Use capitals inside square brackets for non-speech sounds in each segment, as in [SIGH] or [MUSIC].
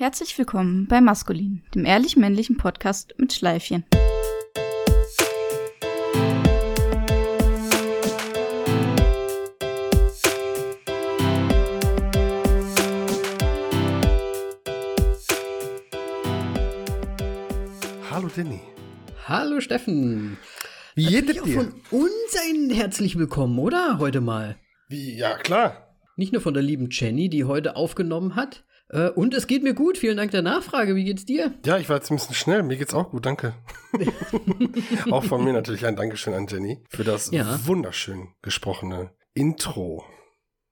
Herzlich willkommen bei Maskulin, dem ehrlich-männlichen Podcast mit Schleifchen. Hallo Danny. Hallo Steffen. Wie geht es Auch dir? von uns ein herzlich willkommen, oder? Heute mal. Wie, ja, klar. Nicht nur von der lieben Jenny, die heute aufgenommen hat. Äh, Und es geht mir gut. Vielen Dank der Nachfrage. Wie geht's dir? Ja, ich war jetzt ein bisschen schnell. Mir geht's auch gut, danke. [LAUGHS] auch von mir natürlich ein Dankeschön an Jenny für das Ja. wunderschön gesprochene Intro.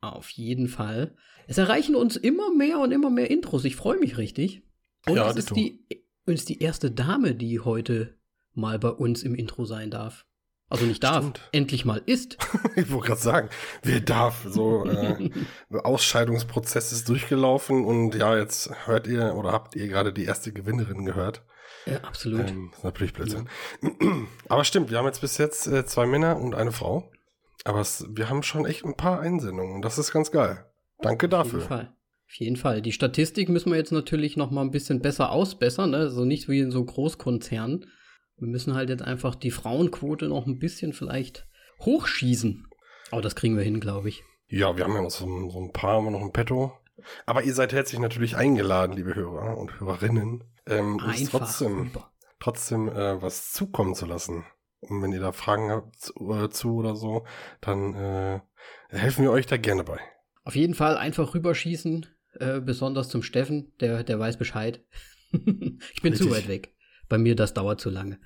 Auf jeden Fall. Es erreichen uns immer mehr und immer mehr Intros. Ich freue mich richtig. Und Ja, es ist die, es ist die erste Dame, die heute mal bei uns im Intro sein darf. Also nicht darf, Stimmt. endlich mal ist. [LAUGHS] Ich wollte gerade sagen, wer darf? So, äh, Ausscheidungsprozess ist durchgelaufen und ja, jetzt hört ihr oder habt ihr gerade die erste Gewinnerin gehört. Ja, absolut. Ähm, ist natürlich Blödsinn. [CLEARS THROAT] Aber stimmt, wir haben jetzt bis jetzt äh, zwei Männer und eine Frau. Aber es, wir haben schon echt ein paar Einsendungen und das ist ganz geil. Danke Auf jeden dafür. Fall. Auf jeden Fall. Die Statistik müssen wir jetzt natürlich noch mal ein bisschen besser ausbessern, ne? Also nicht wie in so Großkonzernen. Wir müssen halt jetzt einfach die Frauenquote noch ein bisschen vielleicht hochschießen. Aber das kriegen wir hin, glaube ich. Ja, wir haben ja noch so, ein- so ein paar, haben wir noch ein Petto. Aber ihr seid herzlich natürlich eingeladen, liebe Hörer und Hörerinnen, ähm, uns trotzdem, trotzdem äh, was zukommen zu lassen. Und wenn ihr da Fragen habt zu, äh, zu oder so, dann äh, helfen wir euch da gerne bei. Auf jeden Fall einfach rüberschießen, äh, besonders zum Steffen, der, der weiß Bescheid. [LAUGHS] ich bin zu Richtig. weit weg. Bei mir, das dauert zu lange.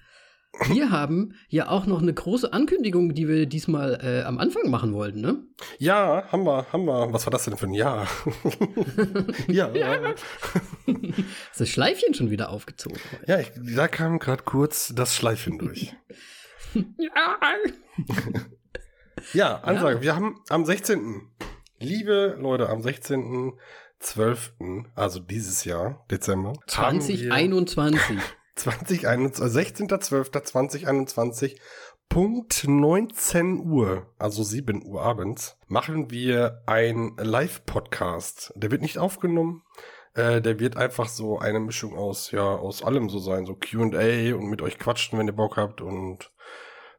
Wir [LAUGHS] haben ja auch noch eine große Ankündigung, die wir diesmal äh, am Anfang machen wollten, ne? Ja, haben wir, haben wir. Was war das denn für ein Jahr? [LAUGHS] ja, ja. Ist [LAUGHS] das Schleifchen schon wieder aufgezogen? Ja, ich, da kam gerade kurz das Schleifchen durch. Ja. Ja, Ansage. Wir haben am 16. Liebe Leute, am 16.12., also dieses Jahr, Dezember, haben wir 2021. 2021, 16.12.2021, Punkt 19 Uhr, also 7 Uhr abends, machen wir ein Live-Podcast. Der wird nicht aufgenommen. Äh, der wird einfach so eine Mischung aus, ja, aus allem so sein, so Q&A und mit euch quatschen, wenn ihr Bock habt und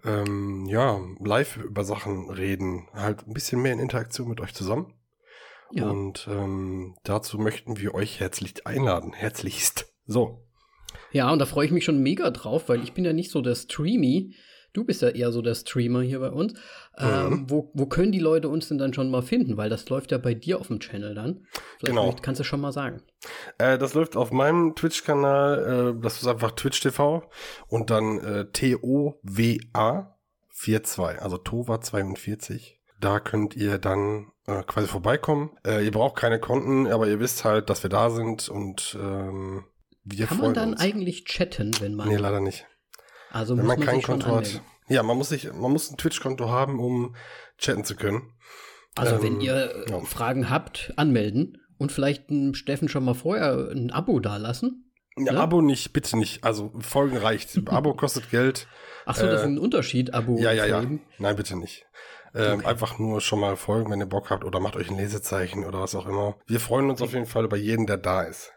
ähm, ja, live über Sachen reden. Halt ein bisschen mehr in Interaktion mit euch zusammen. Ja. Und ähm, dazu möchten wir euch herzlich einladen. Herzlichst. So. Ja, und da freue ich mich schon mega drauf, weil ich bin ja nicht so der Streamy. Du bist ja eher so der Streamer hier bei uns. Ähm, Mhm. wo, wo können die Leute uns denn dann schon mal finden? Weil das läuft ja bei dir auf dem Channel dann. Vielleicht Genau. vielleicht kannst du schon mal sagen. Äh, das läuft auf meinem Twitch-Kanal. Äh, das ist einfach Twitch TV. Und dann äh, T-O-W-A 42. Also Tova 42. Da könnt ihr dann äh, quasi vorbeikommen. Äh, ihr braucht keine Konten, aber ihr wisst halt, dass wir da sind und ähm, wir Kann man dann uns. eigentlich chatten, wenn man. Nee, leider nicht. also Wenn muss man man kein Konto hat. Ja, man muss sich, man muss ein Twitch-Konto haben, um chatten zu können. Also Ähm, wenn ihr äh, ja. Fragen habt, anmelden und vielleicht dem Steffen schon mal vorher ein Abo dalassen. Ja, Ne? Abo nicht, bitte nicht. Also Folgen reicht. [LAUGHS] Abo kostet Geld. Ach so, das ist Äh, ein Unterschied, Abo. Ja, ja, ja. folgen. Nein, bitte nicht. Ähm, Okay. Einfach nur schon mal folgen, wenn ihr Bock habt oder macht euch ein Lesezeichen oder was auch immer. Wir freuen uns auf jeden Fall über jeden, der da ist.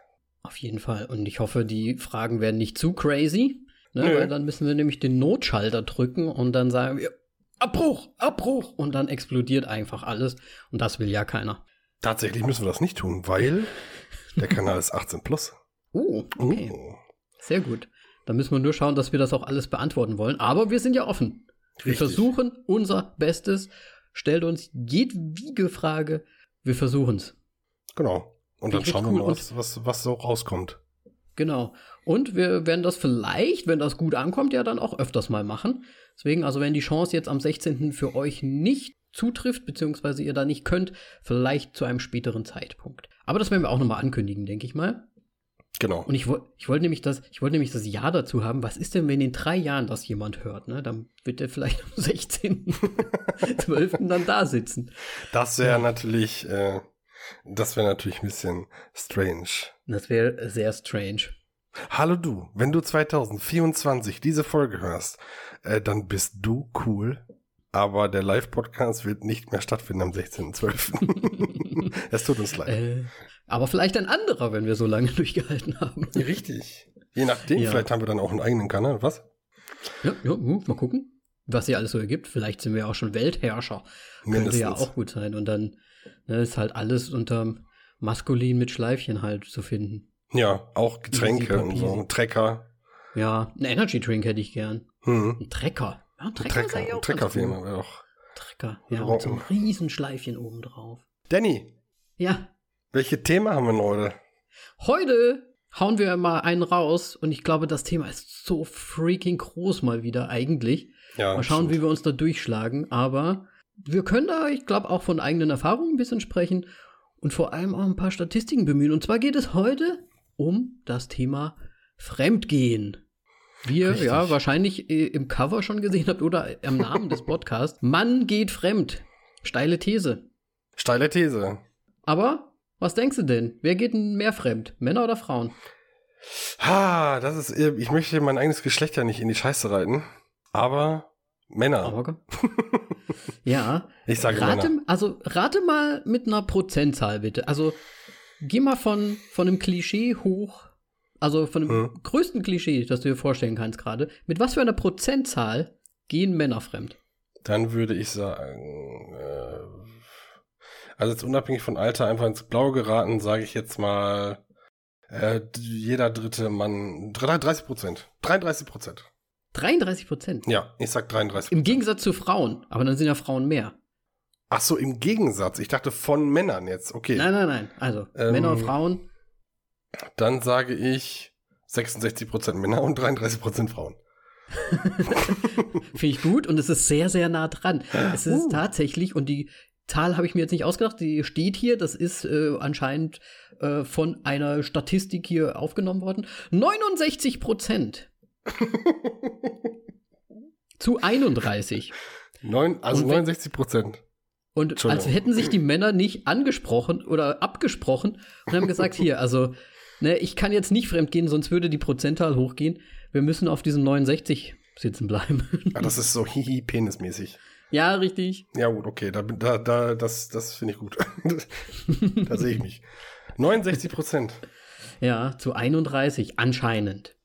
Auf jeden Fall. Und ich hoffe, die Fragen werden nicht zu crazy. Ne, weil dann müssen wir nämlich den Notschalter drücken und dann sagen wir Abbruch, Abbruch und dann explodiert einfach alles und das will ja keiner. Tatsächlich müssen wir das nicht tun, weil der Kanal ist 18 plus. Oh, okay. Oh. Sehr gut. Dann müssen wir nur schauen, dass wir das auch alles beantworten wollen. Aber wir sind ja offen. Wir Richtig. versuchen unser Bestes. Stellt uns jedwige Frage. Wir versuchen's. Genau. Und dann schauen wir cool. mal, was, was, was so rauskommt. Genau. Und wir werden das vielleicht, wenn das gut ankommt, ja dann auch öfters mal machen. Deswegen, also wenn die Chance jetzt am 16. für euch nicht zutrifft, beziehungsweise ihr da nicht könnt, vielleicht zu einem späteren Zeitpunkt. Aber das werden wir auch nochmal ankündigen, denke ich mal. Genau. Und ich, ich wollte nämlich das, ich wollte nämlich das Ja dazu haben. Was ist denn, wenn in drei Jahren das jemand hört, ne? Dann wird er vielleicht am 16. 12. [LAUGHS] dann da sitzen. Das wäre natürlich, äh, das wäre natürlich ein bisschen strange. Das wäre sehr strange. Hallo du, wenn du 2024 diese Folge hörst, äh, dann bist du cool. Aber der Live-Podcast wird nicht mehr stattfinden am 16.12. [LAUGHS] es tut uns leid. Äh, Aber vielleicht ein anderer, wenn wir so lange [LAUGHS] durchgehalten haben. Richtig. Je nachdem, Ja. vielleicht haben wir dann auch einen eigenen Kanal, was? Ja, ja, hm, mal gucken, was hier alles so ergibt. Vielleicht sind wir auch schon Weltherrscher. Könnte Mindestens. ja auch gut sein. Und dann ne, ist halt alles unterm Maskulin mit Schleifchen halt zu finden. Ja, auch Getränke und so. Ein Trecker. Ja, einen Energy Drink hätte ich gern. Hm. Ein Trecker. Ja, ein Ein Trecker, Trecker. Ein Trecker für gut. jemanden wäre auch. Trecker. Ja, Warum? mit so einem riesen Schleifchen oben drauf. Danny, Ja, welche Themen haben wir denn heute? heute hauen wir mal einen raus und ich glaube, das Thema ist so freaking groß mal wieder eigentlich. Ja, Mal schauen, wie stimmt. wir uns da durchschlagen. Aber wir können da, ich glaube, auch von eigenen Erfahrungen ein bisschen sprechen und vor allem auch ein paar Statistiken bemühen. Und zwar geht es heute um das Thema Fremdgehen. Wie ihr Richtig. ja wahrscheinlich äh, im Cover schon gesehen habt oder am Namen des [LAUGHS] Podcasts. Mann geht fremd. Steile These. Steile These. Aber was denkst du denn? Wer geht denn mehr fremd? Männer oder Frauen? Ha, das ist, ich möchte mein eigenes Geschlecht ja nicht in die Scheiße reiten. Aber Männer. Aber, [LAUGHS] ja. ich sage Rate, Männer. also rate mal mit einer Prozentzahl bitte. Also geh mal von, von einem Klischee hoch, also von dem Hm. größten Klischee, das du dir vorstellen kannst gerade. Mit was für einer Prozentzahl gehen Männer fremd? Dann würde ich sagen, äh, also jetzt unabhängig von Alter einfach ins Blaue geraten, sage ich jetzt mal, äh, jeder dritte Mann, 30 Prozent. 33 Prozent. 33 Prozent. Ja, ich sag 33. Im Gegensatz zu Frauen. Aber dann sind ja Frauen mehr. Ach so, im Gegensatz. Ich dachte von Männern jetzt. Okay. Nein, nein, nein. Also Ähm, Männer und Frauen. Dann sage ich 66 Prozent Männer und 33 Prozent Frauen. [LAUGHS] Finde ich gut und es ist sehr, sehr nah dran. Es ist Uh. tatsächlich, und die Zahl habe ich mir jetzt nicht ausgedacht, die steht hier, das ist äh, anscheinend äh, von einer Statistik hier aufgenommen worden. 69 Prozent [LAUGHS] zu 31. Neun, also Und wenn- 69 Prozent. Und als hätten sich die Männer nicht angesprochen oder abgesprochen und haben gesagt, hier, also, ne, ich kann jetzt nicht fremdgehen, sonst würde die Prozentzahl hochgehen. Wir müssen auf diesen 69 sitzen bleiben. [LAUGHS] Ah, das ist so hihi penismäßig. ja, richtig. Ja gut, okay, da, da, da das, das finde ich gut. [LAUGHS] da sehe ich mich. 69 Prozent. Ja, zu 31, anscheinend.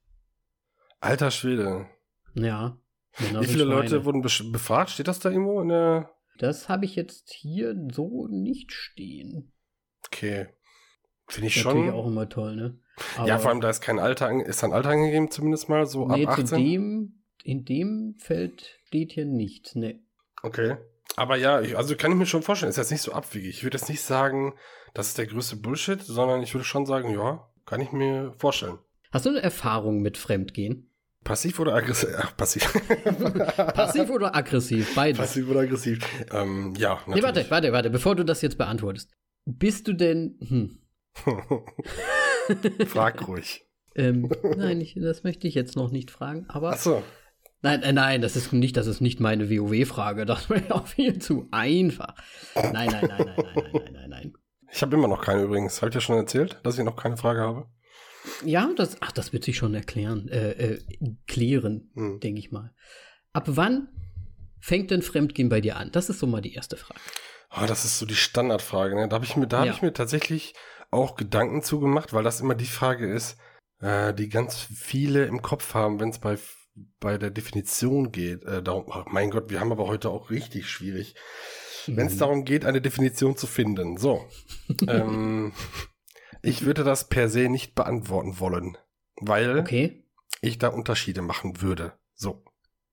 Alter Schwede. Ja. Männer Wie viele. Leute wurden befragt? Steht das da irgendwo in der? Das habe ich jetzt hier so nicht stehen. Okay. Finde ich Ist Natürlich schon. auch immer toll, ne? ja, vor allem da ist kein Alter, ist ein Alter angegeben zumindest mal so nee, ab zu 18. dem, in dem Feld steht hier nichts, ne. Okay. Aber ja, ich, also kann ich mir schon vorstellen, ist jetzt nicht so abwegig. Ich würde jetzt nicht sagen, das ist der größte Bullshit, sondern ich würde schon sagen, ja, kann ich mir vorstellen. Hast du eine Erfahrung mit Fremdgehen? Passiv oder aggressiv? Ach, passiv. [LAUGHS] passiv oder aggressiv? Beides. Passiv oder aggressiv. Ähm, ja. Natürlich. Nee, warte, warte, warte, bevor du das jetzt beantwortest. Bist du denn. Hm. [LAUGHS] [LAUGHS] Frag ruhig. ähm, nein, ich, das möchte ich jetzt noch nicht fragen, aber. Ach so. Nein, äh, nein, das ist nicht, das ist nicht meine WoW-Frage. Das wäre auch viel zu einfach. Nein, nein, nein, nein, nein, nein, nein, nein. Ich habe immer noch keine übrigens. Habt ihr schon erzählt, dass ich noch keine Frage habe? Ja, das, ach, das wird sich schon erklären, äh, äh, klären, Hm. denke ich mal. Ab wann fängt denn Fremdgehen bei dir an? Das ist so mal die erste Frage. Ah, das ist so die Standardfrage. Ne? Da habe ich mir, da Ja. ich mir tatsächlich auch Gedanken zugemacht, weil das immer die Frage ist, äh, die ganz viele im Kopf haben, wenn es bei bei der Definition geht. Äh, darum, oh mein Gott, wir haben aber heute auch richtig schwierig. Wenn es Mhm. darum geht, eine Definition zu finden. So. [LAUGHS] ähm, ich würde das per se nicht beantworten wollen, weil Okay. ich da Unterschiede machen würde. So.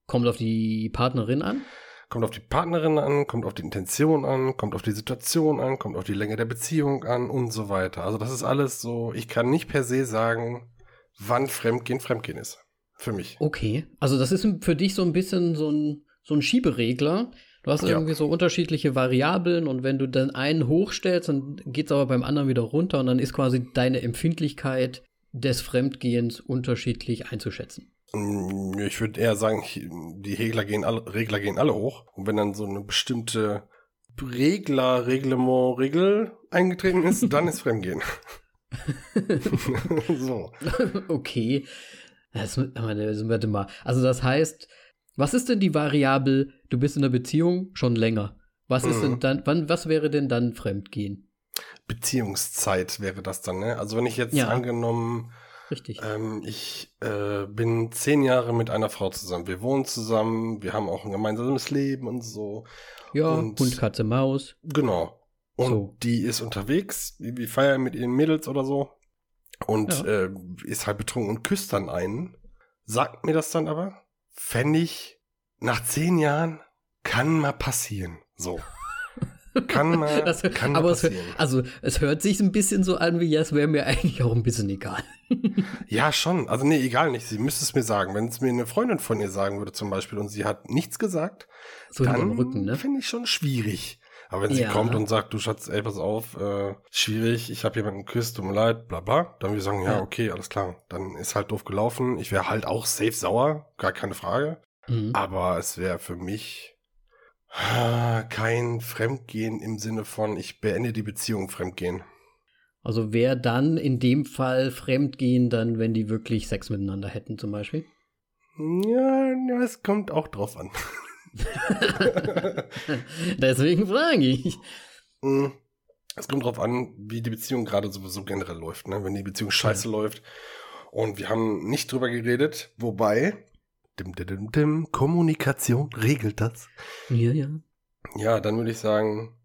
Kommt auf die Partnerin an? Kommt auf die Partnerin an, kommt auf die Intention an, kommt auf die Situation an, kommt auf die Länge der Beziehung an und so weiter. Also das ist alles so, ich kann nicht per se sagen, wann Fremdgehen Fremdgehen ist. Für mich. Okay. Also das ist für dich so ein bisschen so ein, so ein Schieberegler. Du hast Ja. irgendwie so unterschiedliche Variablen und wenn du dann einen hochstellst, dann geht's aber beim anderen wieder runter und dann ist quasi deine Empfindlichkeit des Fremdgehens unterschiedlich einzuschätzen. Mm, Ich würde eher sagen, die Regler gehen, alle, Regler gehen alle hoch. Und wenn dann so eine bestimmte Regler, Reglement, Regel eingetreten ist, dann ist Fremdgehen. [LAUGHS] [LAUGHS] so. okay. Das, das- warte mal. Also das heißt, was ist denn die Variable, du bist in der Beziehung schon länger? Was ist Mhm. denn dann, wann, was wäre denn dann Fremdgehen? Beziehungszeit wäre das dann, ne? Also wenn ich jetzt Ja. angenommen, Richtig. ähm, ich äh, bin zehn Jahre mit einer Frau zusammen. Wir wohnen zusammen, wir haben auch ein gemeinsames Leben und so. ja, und- Hund, Katze, Maus. Genau. Und So. die ist unterwegs, wir feiern mit ihren Mädels oder so. Und äh, ist halt betrunken und küsst dann einen. Sagt mir das dann aber, fände ich nach zehn Jahren, kann mal passieren. So. Kann mal, [LAUGHS] Das, kann mal aber es, passieren. also es hört sich ein bisschen so an, wie ja, es wäre mir eigentlich auch ein bisschen egal. [LAUGHS] Ja, schon. Also nee, egal nicht. Sie müsste es mir sagen. Wenn es mir eine Freundin von ihr sagen würde zum Beispiel und sie hat nichts gesagt, So dann Rücken, ne? finde ich schon schwierig. Aber wenn sie Ja. kommt und sagt, du Schatz, ey, pass auf, äh, schwierig, ich habe jemanden geküsst, tut mir leid, bla bla, dann würde ich sagen, ja, Ja. okay, alles klar. Dann ist halt doof gelaufen. Ich wäre halt auch safe sauer, gar keine Frage. Mhm. Aber es wäre für mich ah, kein Fremdgehen im Sinne von, ich beende die Beziehung Fremdgehen. Also wäre dann in dem Fall Fremdgehen dann, wenn die wirklich Sex miteinander hätten zum Beispiel? Ja, es kommt auch drauf an. [LAUGHS] [LAUGHS] Deswegen frage ich. Mm, Es kommt drauf an, wie die Beziehung gerade sowieso generell läuft. Ne? Wenn die Beziehung scheiße läuft und wir haben nicht drüber geredet, wobei dim, dim, dim, Kommunikation regelt das. Ja, ja. Ja, dann würde ich sagen,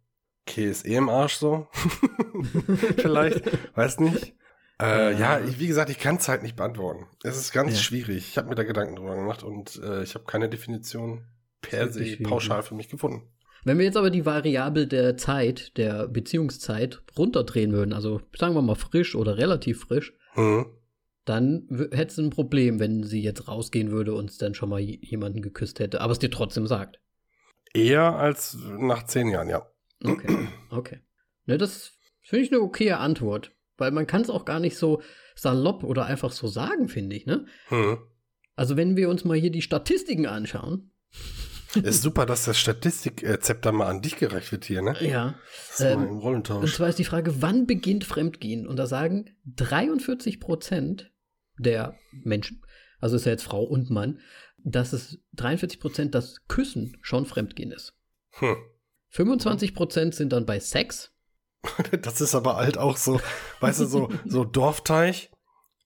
okay, ist eh im Arsch so. [LAUGHS] Vielleicht, [LAUGHS] weiß nicht. Äh, ja, Ja. ich, wie gesagt, ich kann es halt nicht beantworten. Es ist ganz Ja. schwierig. Ich habe mir da Gedanken drüber gemacht und äh, ich habe keine Definition per se pauschal für mich gefunden. Wenn wir jetzt aber die Variable der Zeit, der Beziehungszeit runterdrehen würden, also sagen wir mal frisch oder relativ frisch, Mhm. dann hättest du ein Problem, wenn sie jetzt rausgehen würde und es dann schon mal jemanden geküsst hätte, aber es dir trotzdem sagt. Eher als nach zehn Jahren, ja. Okay, okay. Ne, das finde ich eine okaye Antwort, weil man kann es auch gar nicht so salopp oder einfach so sagen, finde ich, ne? Mhm. Also wenn wir uns mal hier die Statistiken anschauen, Ist super, dass das Statistikzepter mal an dich gereicht wird hier, ne? ja, Ähm, Und zwar ist die Frage, wann beginnt Fremdgehen? Und da sagen 43 Prozent der Menschen, also ist ja jetzt Frau und Mann, dass es 43 Prozent das Küssen schon Fremdgehen ist. Hm. 25 Prozent sind dann bei Sex. [LAUGHS] Das ist aber halt auch so, weißt du, so, so Dorfteich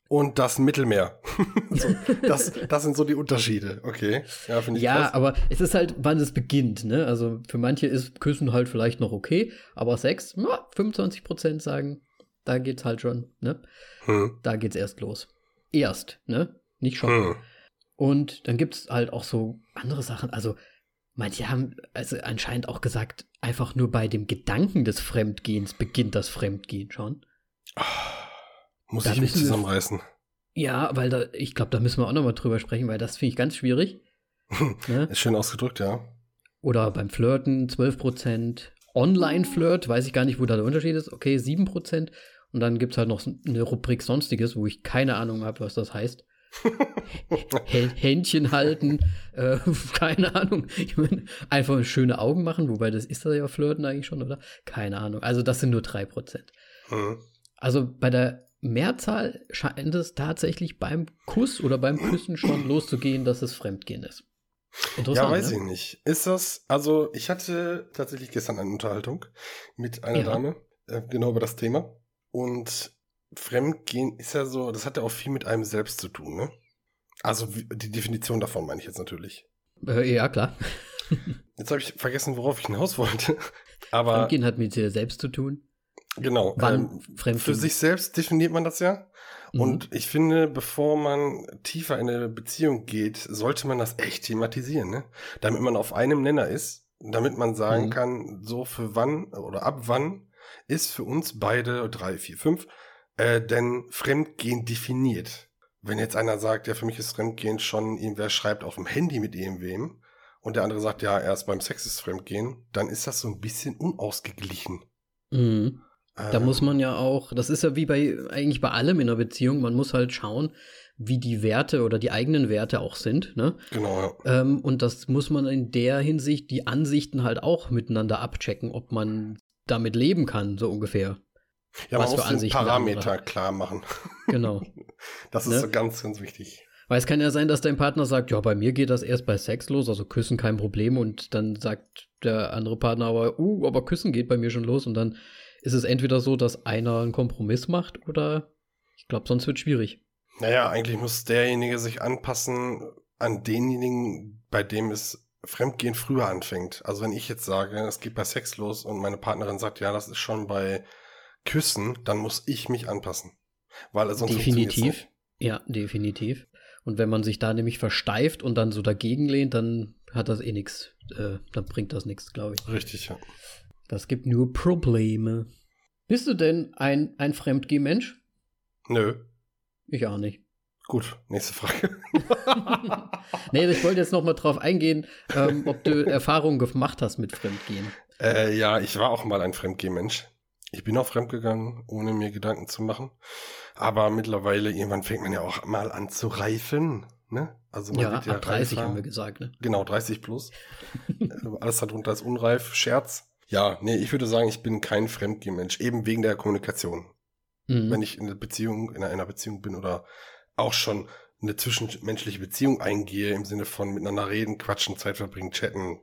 und das Mittelmeer. [LAUGHS] so, das, das sind so die Unterschiede. Okay. Ja, finde ich Ja, krass. aber es ist halt, wann es beginnt. Ne? Also für manche ist Küssen halt vielleicht noch okay, aber Sex, ja, 25 Prozent sagen, da geht's halt schon. Ne? Hm. Da geht's erst los. Erst, ne? Nicht schon. Hm. Und dann gibt es halt auch so andere Sachen. Also, manche haben also anscheinend auch gesagt, einfach nur bei dem Gedanken des Fremdgehens beginnt das Fremdgehen schon. Muss Da ich mich wir- zusammenreißen. Ja, weil da, ich glaube, da müssen wir auch nochmal drüber sprechen, weil das finde ich ganz schwierig. [LAUGHS] ne? Ist schön ausgedrückt, ja. Oder beim Flirten 12%. Online-Flirt, weiß ich gar nicht, wo da der Unterschied ist. Okay, 7%. Und dann gibt es halt noch eine Rubrik Sonstiges, wo ich keine Ahnung habe, was das heißt. [LAUGHS] Hä- Händchen halten, äh, [LAUGHS] keine Ahnung. Ich meine, einfach schöne Augen machen, wobei das ist ja Flirten eigentlich schon, oder? Keine Ahnung. Also das sind nur 3%. Hm. Also bei der Mehrzahl scheint es tatsächlich beim Kuss oder beim Küssen schon loszugehen, dass es Fremdgehen ist. Ja, weiß ne? ich nicht. Ist das, also ich hatte tatsächlich gestern eine Unterhaltung mit einer Ja. Dame, äh, genau über das Thema. Und Fremdgehen ist ja so, das hat ja auch viel mit einem selbst zu tun, ne? Also die Definition davon meine ich jetzt natürlich. Äh, ja, klar. Jetzt habe ich vergessen, worauf ich hinaus wollte. [LAUGHS] Aber Fremdgehen hat mit dir selbst zu tun. Genau, Wann ähm, für sich selbst definiert man das ja. Mhm. Und ich finde, bevor man tiefer in eine Beziehung geht, sollte man das echt thematisieren, ne? Damit man auf einem Nenner ist, damit man sagen Mhm. kann, so für wann oder ab wann ist für uns beide, drei, vier, fünf, äh, denn Fremdgehen definiert. Wenn jetzt einer sagt, ja, für mich ist Fremdgehen schon, irgendwer schreibt auf dem Handy mit irgendwem und der andere sagt, ja, erst beim Sex ist Fremdgehen, dann ist das so ein bisschen unausgeglichen. Mhm. Da Äh, muss man ja auch, das ist ja wie bei eigentlich bei allem in einer Beziehung, man muss halt schauen, wie die Werte oder die eigenen Werte auch sind, ne? Genau, ja. Ähm, und das muss man in der Hinsicht die Ansichten halt auch miteinander abchecken, ob man damit leben kann, so ungefähr. Ja, Was man für muss den Parameter klar machen. Genau. [LAUGHS] Das ist Ne? so ganz, ganz wichtig. Weil es kann ja sein, dass dein Partner sagt, ja, bei mir geht das erst bei Sex los, also Küssen kein Problem. Und dann sagt der andere Partner aber, uh, aber Küssen geht bei mir schon los. Und dann ist es entweder so, dass einer einen Kompromiss macht oder ich glaube, sonst wird es schwierig. Naja, eigentlich muss derjenige sich anpassen an denjenigen, bei dem es Fremdgehen früher anfängt. Also wenn ich jetzt sage, es geht bei Sex los und meine Partnerin sagt, ja, das ist schon bei Küssen, dann muss ich mich anpassen. Weil sonst Definitiv. Ja, definitiv. Und wenn man sich da nämlich versteift und dann so dagegen lehnt, dann hat das eh nichts. Äh, dann bringt das nichts, glaube ich. Richtig, ja. Das gibt nur Probleme. Bist du denn ein, ein Fremdgeh-Mensch? Nö. Ich auch nicht. Gut, nächste Frage. [LAUGHS] nee, ich wollte jetzt noch mal drauf eingehen, ähm, ob du Erfahrungen gemacht hast mit Fremdgehen. Äh, ja, ich war auch mal ein Fremdgeh-Mensch. Ich bin auch fremdgegangen, ohne mir Gedanken zu machen. Aber mittlerweile, irgendwann fängt man ja auch mal an zu reifen. Ne? Also man ja, wird ja ab 30 reifer. haben wir gesagt. Ne? Genau, 30 plus. [LAUGHS] Alles darunter ist unreif, Scherz. Ja, nee, ich würde sagen, ich bin kein Fremdgeh-Mensch, eben wegen der Kommunikation. Mhm. Wenn ich in einer Beziehung, in einer Beziehung bin oder auch schon eine zwischenmenschliche Beziehung eingehe, im Sinne von miteinander reden, quatschen, Zeit verbringen, chatten,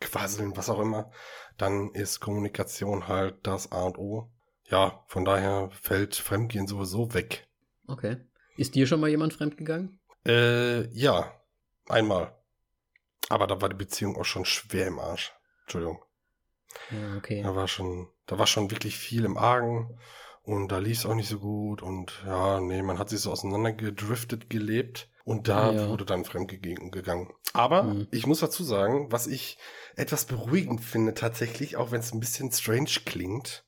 quasseln, was auch immer, dann ist Kommunikation halt das A und O. Ja, von daher fällt Fremdgehen sowieso weg. Okay. Ist dir schon mal jemand fremdgegangen? Äh, ja. Einmal. Aber da war die Beziehung auch schon schwer im Arsch. Entschuldigung. Ja, okay. Da war schon, da war schon wirklich viel im Argen. Und da lief es auch nicht so gut und ja, nee, man hat sich so auseinandergedriftet gelebt und da ja. wurde dann fremdgegangen. Aber mhm. ich muss dazu sagen, was ich etwas beruhigend finde tatsächlich, auch wenn es ein bisschen strange klingt,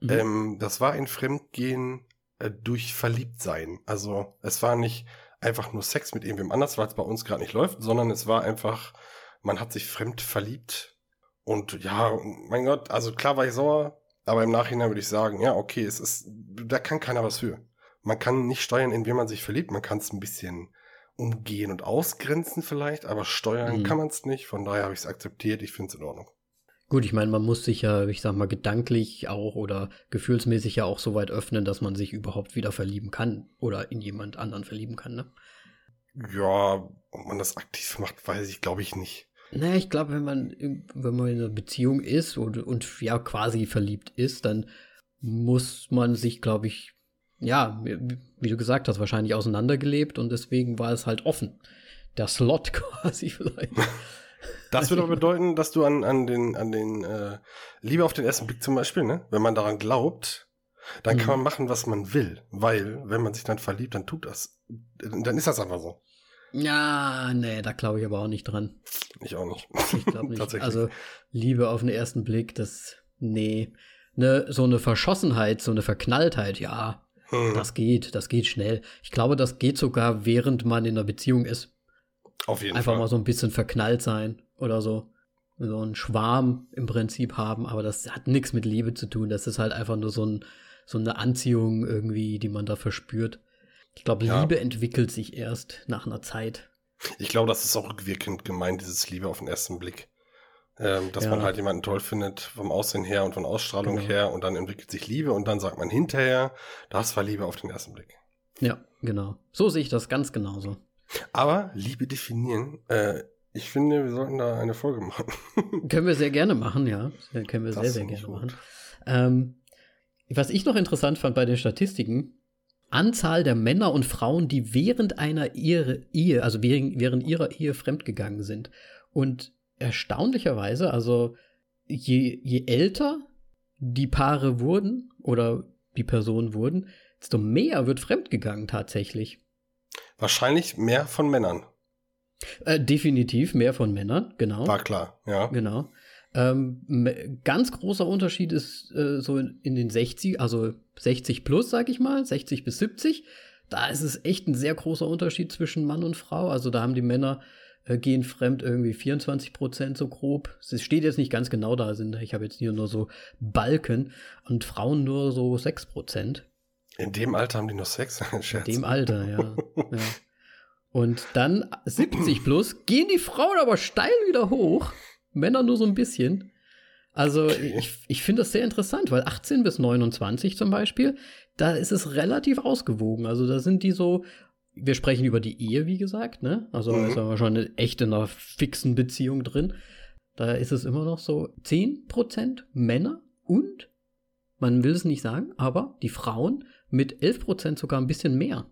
mhm. ähm, das war ein Fremdgehen äh, durch Verliebtsein. Also es war nicht einfach nur Sex mit irgendwem anders, weil es bei uns gerade nicht läuft, sondern es war einfach, man hat sich fremd verliebt. Und ja, mein Gott, also klar war ich sauer, aber im Nachhinein würde ich sagen, ja, okay, es ist, da kann keiner was für. Man kann nicht steuern, in wen man sich verliebt. Man kann es ein bisschen umgehen und ausgrenzen vielleicht, aber steuern mhm. kann man es nicht. Von daher habe ich es akzeptiert. Ich finde es in Ordnung. Gut, ich meine, man muss sich ja, ich sag mal, gedanklich auch oder gefühlsmäßig ja auch so weit öffnen, dass man sich überhaupt wieder verlieben kann oder in jemand anderen verlieben kann, ne? Ja, ob man das aktiv macht, weiß ich, glaube ich nicht. Naja, ich glaube, wenn man, wenn man in einer Beziehung ist und, und ja quasi verliebt ist, dann muss man sich, glaube ich, ja, wie du gesagt hast, wahrscheinlich auseinandergelebt und deswegen war es halt offen. Der Slot [LAUGHS] quasi vielleicht. [LAUGHS] Das würde aber bedeuten, dass du an, an den, an den, äh, Liebe auf den ersten Blick zum Beispiel, ne, wenn man daran glaubt, dann mhm. kann man machen, was man will, weil, wenn man sich dann verliebt, dann tut das, dann ist das einfach so. Ja, nee, da glaube ich aber auch nicht dran. Ich auch nicht. Ich glaube nicht. [LAUGHS] also Liebe auf den ersten Blick, das, nee. Ne, so eine Verschossenheit, so eine Verknalltheit, ja, hm. das geht, das geht schnell. Ich glaube, das geht sogar, während man in einer Beziehung ist. Auf jeden Einfach Fall. mal so ein bisschen verknallt sein oder so. So einen Schwarm im Prinzip haben, aber das hat nichts mit Liebe zu tun. Das ist halt einfach nur so, ein, so eine Anziehung irgendwie, die man da verspürt. Ich glaube, ja. Liebe entwickelt sich erst nach einer Zeit. Ich glaube, das ist auch rückwirkend gemeint, dieses Liebe auf den ersten Blick. Ähm, dass ja. man halt jemanden toll findet, vom Aussehen her und von Ausstrahlung genau. her und dann entwickelt sich Liebe und dann sagt man hinterher, das war Liebe auf den ersten Blick. Ja, genau. So sehe ich das ganz genauso. Aber Liebe definieren, äh, ich finde, wir sollten da eine Folge machen. [LAUGHS] können wir sehr gerne machen, ja. Können wir das sehr, sehr gerne gut. machen. Ähm, was ich noch interessant fand bei den Statistiken, Anzahl der Männer und Frauen, die während einer Ehe, Ehe also während, während ihrer Ehe fremdgegangen sind. Und erstaunlicherweise, also je, je älter die Paare wurden oder die Personen wurden, desto mehr wird fremdgegangen tatsächlich. Wahrscheinlich mehr von Männern. Äh, definitiv mehr von Männern, genau. War klar, ja. Genau. Ähm, ganz großer Unterschied ist äh, so in, in, den 60, also 60 plus, sag ich mal, 60 bis 70. Da ist es echt ein sehr großer Unterschied zwischen Mann und Frau. Also da haben die Männer äh, gehen fremd irgendwie 24 Prozent so grob. Es steht jetzt nicht ganz genau da, sind, ich habe jetzt hier nur so Balken und Frauen nur so 6 Prozent. In dem Alter haben die noch Sex? [LAUGHS] In dem Alter, ja. ja. Und dann 70 [LAUGHS] plus gehen die Frauen aber steil wieder hoch. Männer nur so ein bisschen. Also ich, ich finde das sehr interessant, weil 18 bis 29 zum Beispiel, da ist es relativ ausgewogen. Also da sind die so, wir sprechen über die Ehe, wie gesagt, ne? Also mhm. ist aber schon echt in einer fixen Beziehung drin. Da ist es immer noch so 10% Männer und man will es nicht sagen, aber die Frauen mit 11% sogar ein bisschen mehr.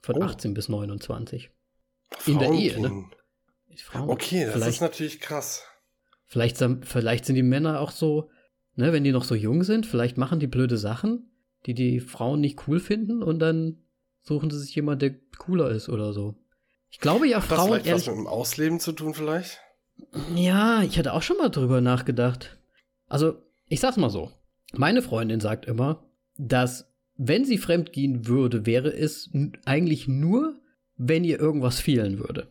Von Oh. 18 bis 29. In der Ehe, ne? Frauen- Frauen, Okay, das ist natürlich krass. Vielleicht, vielleicht sind die Männer auch so, ne, wenn die noch so jung sind, vielleicht machen die blöde Sachen, die die Frauen nicht cool finden und dann suchen sie sich jemand, der cooler ist oder so. Ich glaube ja, Hat das Frauen, vielleicht ehrlich, was mit dem Ausleben zu tun vielleicht? Ja, ich hatte auch schon mal drüber nachgedacht. Also, ich sag's mal so. Meine Freundin sagt immer, dass wenn sie fremdgehen würde, wäre es eigentlich nur, wenn ihr irgendwas fehlen würde.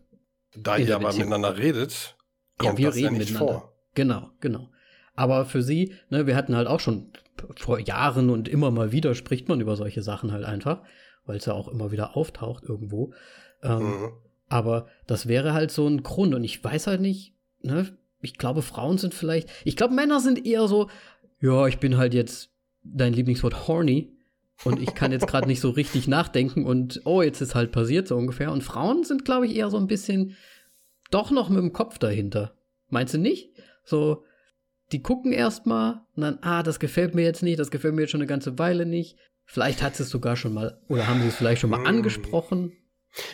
Da ihr aber miteinander redet, Ja, kommt wir ja reden nicht miteinander. vor. Genau, genau. Aber für sie, ne, wir hatten halt auch schon vor Jahren und immer mal wieder spricht man über solche Sachen halt einfach, weil es ja auch immer wieder auftaucht irgendwo. Ähm, Mhm. Aber das wäre halt so ein Grund. Und ich weiß halt nicht, ne? Ich glaube, Frauen sind vielleicht. Ich glaube, Männer sind eher so, ja, ich bin halt jetzt dein Lieblingswort horny. Und ich kann jetzt gerade nicht so richtig nachdenken und oh, jetzt ist halt passiert, so ungefähr. Und Frauen sind, glaube ich, eher so ein bisschen doch noch mit dem Kopf dahinter. Meinst du nicht? So, die gucken erstmal und dann, ah, das gefällt mir jetzt nicht, das gefällt mir jetzt schon eine ganze Weile nicht. Vielleicht hat sie es sogar schon mal, oder haben sie es vielleicht schon mal Hm. angesprochen.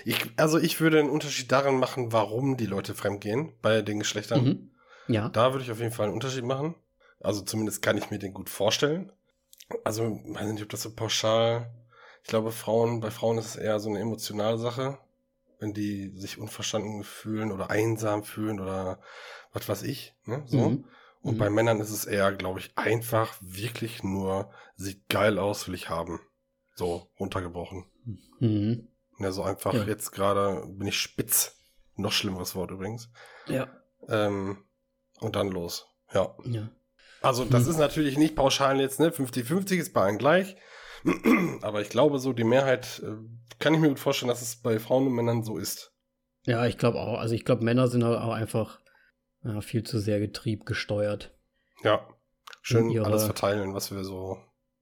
Ich, also ich würde einen Unterschied darin machen, warum die Leute fremdgehen bei den Geschlechtern. Mhm. Ja. Da würde ich auf jeden Fall einen Unterschied machen. Also zumindest kann ich mir den gut vorstellen. Also, weiß nicht, ob das so pauschal. Ich glaube, Frauen, bei Frauen ist es eher so eine emotionale Sache. Wenn die sich unverstanden fühlen oder einsam fühlen oder was weiß ich, ne, so. Mhm. Und Mhm. bei Männern ist es eher, glaube ich, einfach wirklich nur, sieht geil aus, will ich haben. So, runtergebrochen. Mhm. Ja, so einfach, Ja. jetzt gerade bin ich spitz. Noch schlimmeres Wort übrigens. Ja. Ähm, und dann los. Ja. ja. Also, das Hm. ist natürlich nicht pauschal jetzt, ne? 50-50 ist bei allen gleich. [CLEARS THROAT] Aber ich glaube, so die Mehrheit äh, kann ich mir gut vorstellen, dass es bei Frauen und Männern so ist. Ja, ich glaube auch. Also ich glaube, Männer sind halt auch einfach ja, viel zu sehr Getrieb gesteuert. Ja. Schön ihre- alles verteilen, was wir so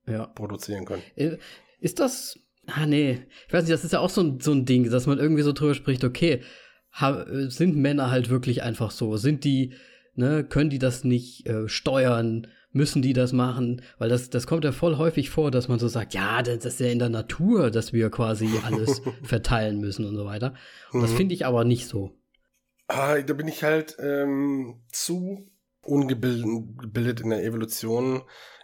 Ja. produzieren können. Äh, Ist das. Ah, nee. Ich weiß nicht, das ist ja auch so ein, so ein Ding, dass man irgendwie so drüber spricht, okay, äh, sind Männer halt wirklich einfach so? Sind die, ne, können die das nicht äh, steuern? Müssen die das machen? Weil das, das kommt ja voll häufig vor, dass man so sagt, ja, das ist ja in der Natur, dass wir quasi alles [LAUGHS] verteilen müssen und so weiter. Und das Mhm. finde ich aber nicht so. Ah, da bin ich halt ähm, zu ungebildet gebildet in der Evolution.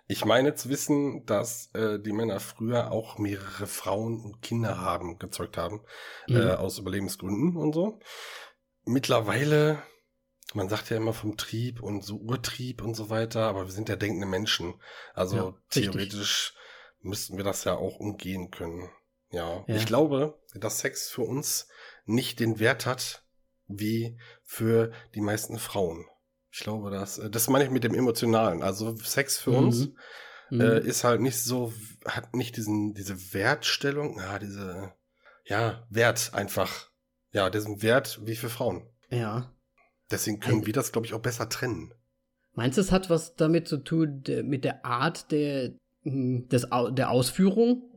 Ich meine zu wissen, dass äh, die Männer früher auch mehrere Frauen und Kinder haben, gezeugt haben, Mhm. äh, aus Überlebensgründen und so. Mittlerweile, man sagt ja immer vom Trieb und so Urtrieb und so weiter, aber wir sind ja denkende Menschen. Also Ja, richtig. theoretisch müssten wir das ja auch umgehen können. Ja. Ja. ich glaube, dass Sex für uns nicht den Wert hat, wie für die meisten Frauen. Ich glaube, das, äh, das meine ich mit dem Emotionalen. Also Sex für Mhm. uns Mhm. äh, ist halt nicht so, hat nicht diesen, diese Wertstellung, ja, diese, ja, Wert einfach. Ja, diesen Wert wie für Frauen. ja. Deswegen können Ein- wir das, glaube ich, auch besser trennen. Meinst du, es hat was damit zu tun, mit der Art der, mh, des, der Ausführung?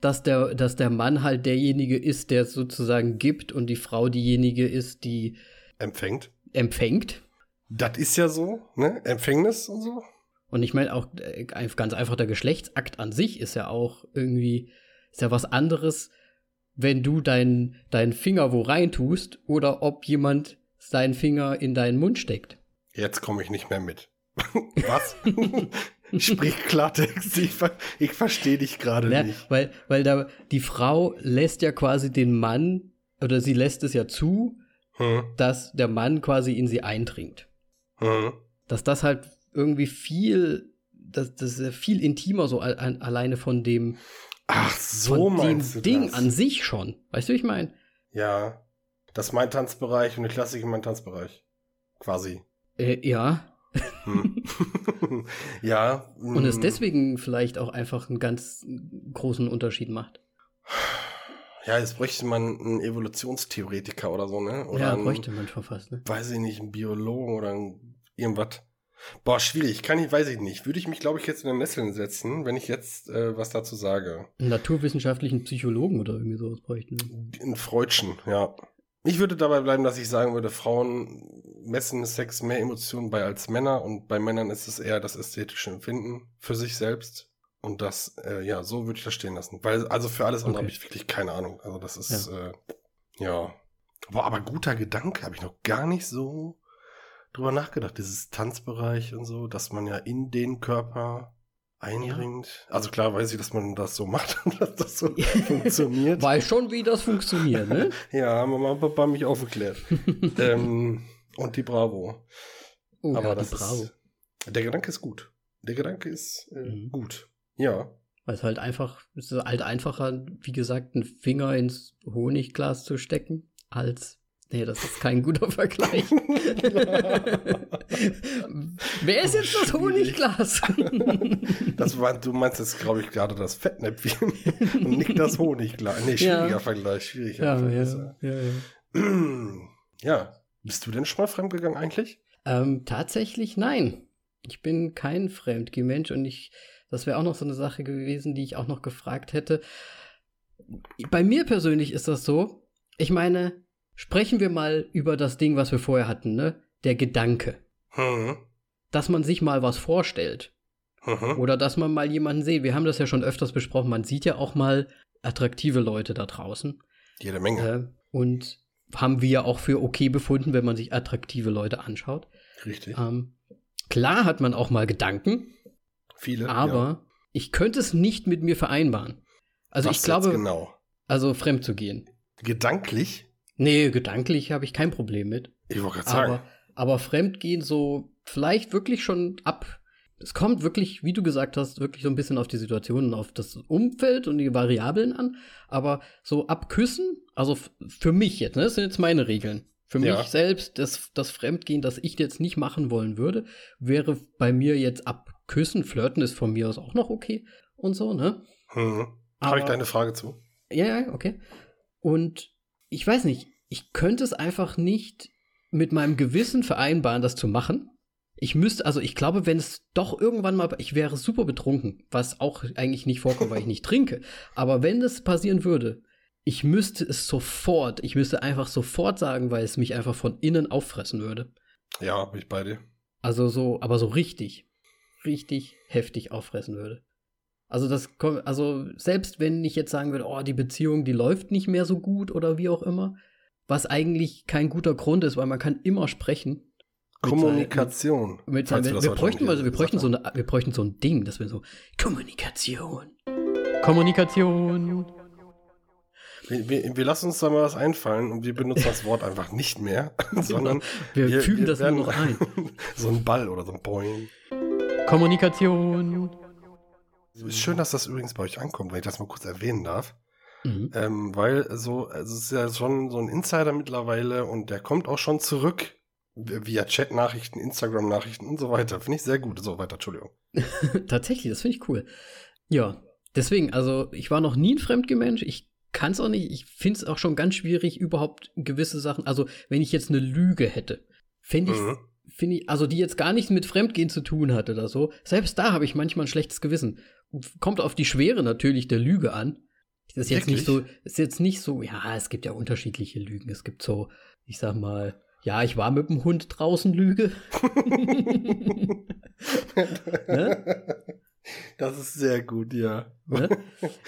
Dass der, dass der Mann halt derjenige ist, der es sozusagen gibt und die Frau diejenige ist, die Empfängt. empfängt? Das ist ja so, ne? Empfängnis und so. Und ich meine auch äh, ganz einfach der Geschlechtsakt an sich ist ja auch irgendwie, ist ja was anderes, wenn du deinen deinen Finger wo rein tust oder ob jemand seinen Finger in deinen Mund steckt. Jetzt komme ich nicht mehr mit. [LAUGHS] Was? [LAUGHS] Sprich Klartext. Ich, ver ich verstehe dich gerade Ne? nicht. Weil, weil da die Frau lässt ja quasi den Mann, oder sie lässt es ja zu, Hm, dass der Mann quasi in sie eindringt. hm. Dass das halt irgendwie viel, das, das ist ja viel intimer so al al alleine von dem, Ach, so von dem Ding das. an sich schon. Weißt du, wie ich meine? Ja. Das ist mein Tanzbereich und die Klassik mein Tanzbereich. Quasi. Äh, ja. Hm. [LAUGHS] ja. Und es mm, deswegen vielleicht auch einfach einen ganz großen Unterschied macht. Ja, jetzt bräuchte man einen Evolutionstheoretiker oder so, ne? Oder ja, einen, bräuchte man schon fast, ne? weiß ich nicht, einen Biologen oder ein, irgendwas. Boah, schwierig. Kann ich, weiß ich nicht. Würde ich mich, glaube ich, jetzt in den Nesseln setzen, wenn ich jetzt äh, was dazu sage. Einen naturwissenschaftlichen Psychologen oder irgendwie sowas bräuchten. wir. Ein Freudschen, ja. Ich würde dabei bleiben, dass ich sagen würde, Frauen messen Sex mehr Emotionen bei als Männer und bei Männern ist es eher das ästhetische Empfinden für sich selbst. Und das, äh, ja, so würde ich das stehen lassen. Weil, also für alles andere Okay. habe ich wirklich keine Ahnung. Also das ist, ja. Äh, ja. Aber, aber guter Gedanke, habe ich noch gar nicht so drüber nachgedacht. Dieses Tanzbereich und so, dass man ja in den Körper eindringt. Also klar weiß ich, dass man das so macht und [LAUGHS] dass das so funktioniert. Weiß schon, wie das funktioniert, ne? [LAUGHS] Ja, haben Mama und Papa haben mich aufgeklärt. [LAUGHS] ähm, und die Bravo. Oh, aber ja, das die Bravo. ist. Der Gedanke ist gut. Der Gedanke ist äh, Mhm. gut. Ja. Weil es halt einfach, es ist halt einfacher, wie gesagt, einen Finger ins Honigglas zu stecken, als. Nee, das ist kein guter Vergleich. [LAUGHS] Wer ist jetzt das. Honiglas? Das war, du meinst jetzt, glaube ich, gerade das Fettnäpfchen [LAUGHS] und nicht das Honigglas. Nee, schwieriger Ja. Vergleich, schwieriger ja, Vergleich. ja, ja, ja. [CLEARS THROAT] ja. Bist du denn schon mal fremdgegangen eigentlich? Ähm, tatsächlich nein. Ich bin kein Fremdgeh-Mensch und ich, das wäre auch noch so eine Sache gewesen, die ich auch noch gefragt hätte. Bei mir persönlich ist das so, ich meine, sprechen wir mal über das Ding, was wir vorher hatten, ne? Der Gedanke. Hm. Dass man sich mal was vorstellt. Mhm. Oder dass man mal jemanden sieht. Wir haben das ja schon öfters besprochen. Man sieht ja auch mal attraktive Leute da draußen. Jede Menge. Äh, und haben wir ja auch für okay befunden, wenn man sich attraktive Leute anschaut. Richtig. Ähm, klar hat man auch mal Gedanken, Viele. aber ich könnte es nicht mit mir vereinbaren. Also Was ich glaube, genau. also fremd zu gehen. Gedanklich? Nee, gedanklich habe ich kein Problem mit. Ich wollte gerade sagen. Aber, aber Fremdgehen so vielleicht wirklich schon ab. Es kommt wirklich, wie du gesagt hast, wirklich so ein bisschen auf die Situation und auf das Umfeld und die Variablen an. Aber so ab Küssen, also für mich jetzt, ne, das sind jetzt meine Regeln. Für Ja. mich selbst, das, das Fremdgehen, das ich jetzt nicht machen wollen würde, wäre bei mir jetzt ab Küssen. Flirten ist von mir aus auch noch okay und so, ne? Hm. Habe ich Aber- deine Frage zu? Ja, ja, okay. Und ich weiß nicht, ich könnte es einfach nicht mit meinem Gewissen vereinbaren, das zu machen. Ich müsste, also ich glaube, wenn es doch irgendwann mal, ich wäre super betrunken, was auch eigentlich nicht vorkommt, weil ich nicht trinke. Aber wenn das passieren würde, ich müsste es sofort, ich müsste einfach sofort sagen, weil es mich einfach von innen auffressen würde. Ja, bin ich bei dir. Also so, aber so richtig, richtig heftig auffressen würde. Also das kommt, also selbst wenn ich jetzt sagen würde, oh, die Beziehung, die läuft nicht mehr so gut oder wie auch immer, was eigentlich kein guter Grund ist, weil man kann immer sprechen. Mit Kommunikation. Sein, mit sein, wir wir, das heute bräuchten, also wir bräuchten so eine, wir bräuchten so ein Ding, dass wir so Kommunikation. Kommunikation. Wir, wir, wir lassen uns da mal was einfallen und wir benutzen das Wort einfach nicht mehr, [LAUGHS] sondern Wir fügen das nur noch ein. [LAUGHS] so ein Ball oder so ein Boing. Kommunikation. Ist schön, dass das übrigens bei euch ankommt, wenn ich das mal kurz erwähnen darf. Mhm. Ähm, weil so, also es ist ja schon so ein Insider mittlerweile und der kommt auch schon zurück via Chat-Nachrichten, Instagram-Nachrichten und so weiter. Finde ich sehr gut. So weiter, Entschuldigung. [LAUGHS] Tatsächlich, das finde ich cool. Ja, deswegen, also ich war noch nie ein Fremdgemensch. Ich kann es auch nicht. Ich finde es auch schon ganz schwierig, überhaupt gewisse Sachen. Also, wenn ich jetzt eine Lüge hätte, finde ich, Mhm. Finde ich, also die jetzt gar nichts mit Fremdgehen zu tun hat oder so. Selbst da habe ich manchmal ein schlechtes Gewissen. Kommt auf die Schwere natürlich der Lüge an. Das ist jetzt nicht so, Wirklich? ist jetzt nicht so, ja, es gibt ja unterschiedliche Lügen. Es gibt so, ich sag mal, ja, ich war mit dem Hund draußen Lüge. [LAUGHS] [LAUGHS] ne? Das ist sehr gut, ja. Ne?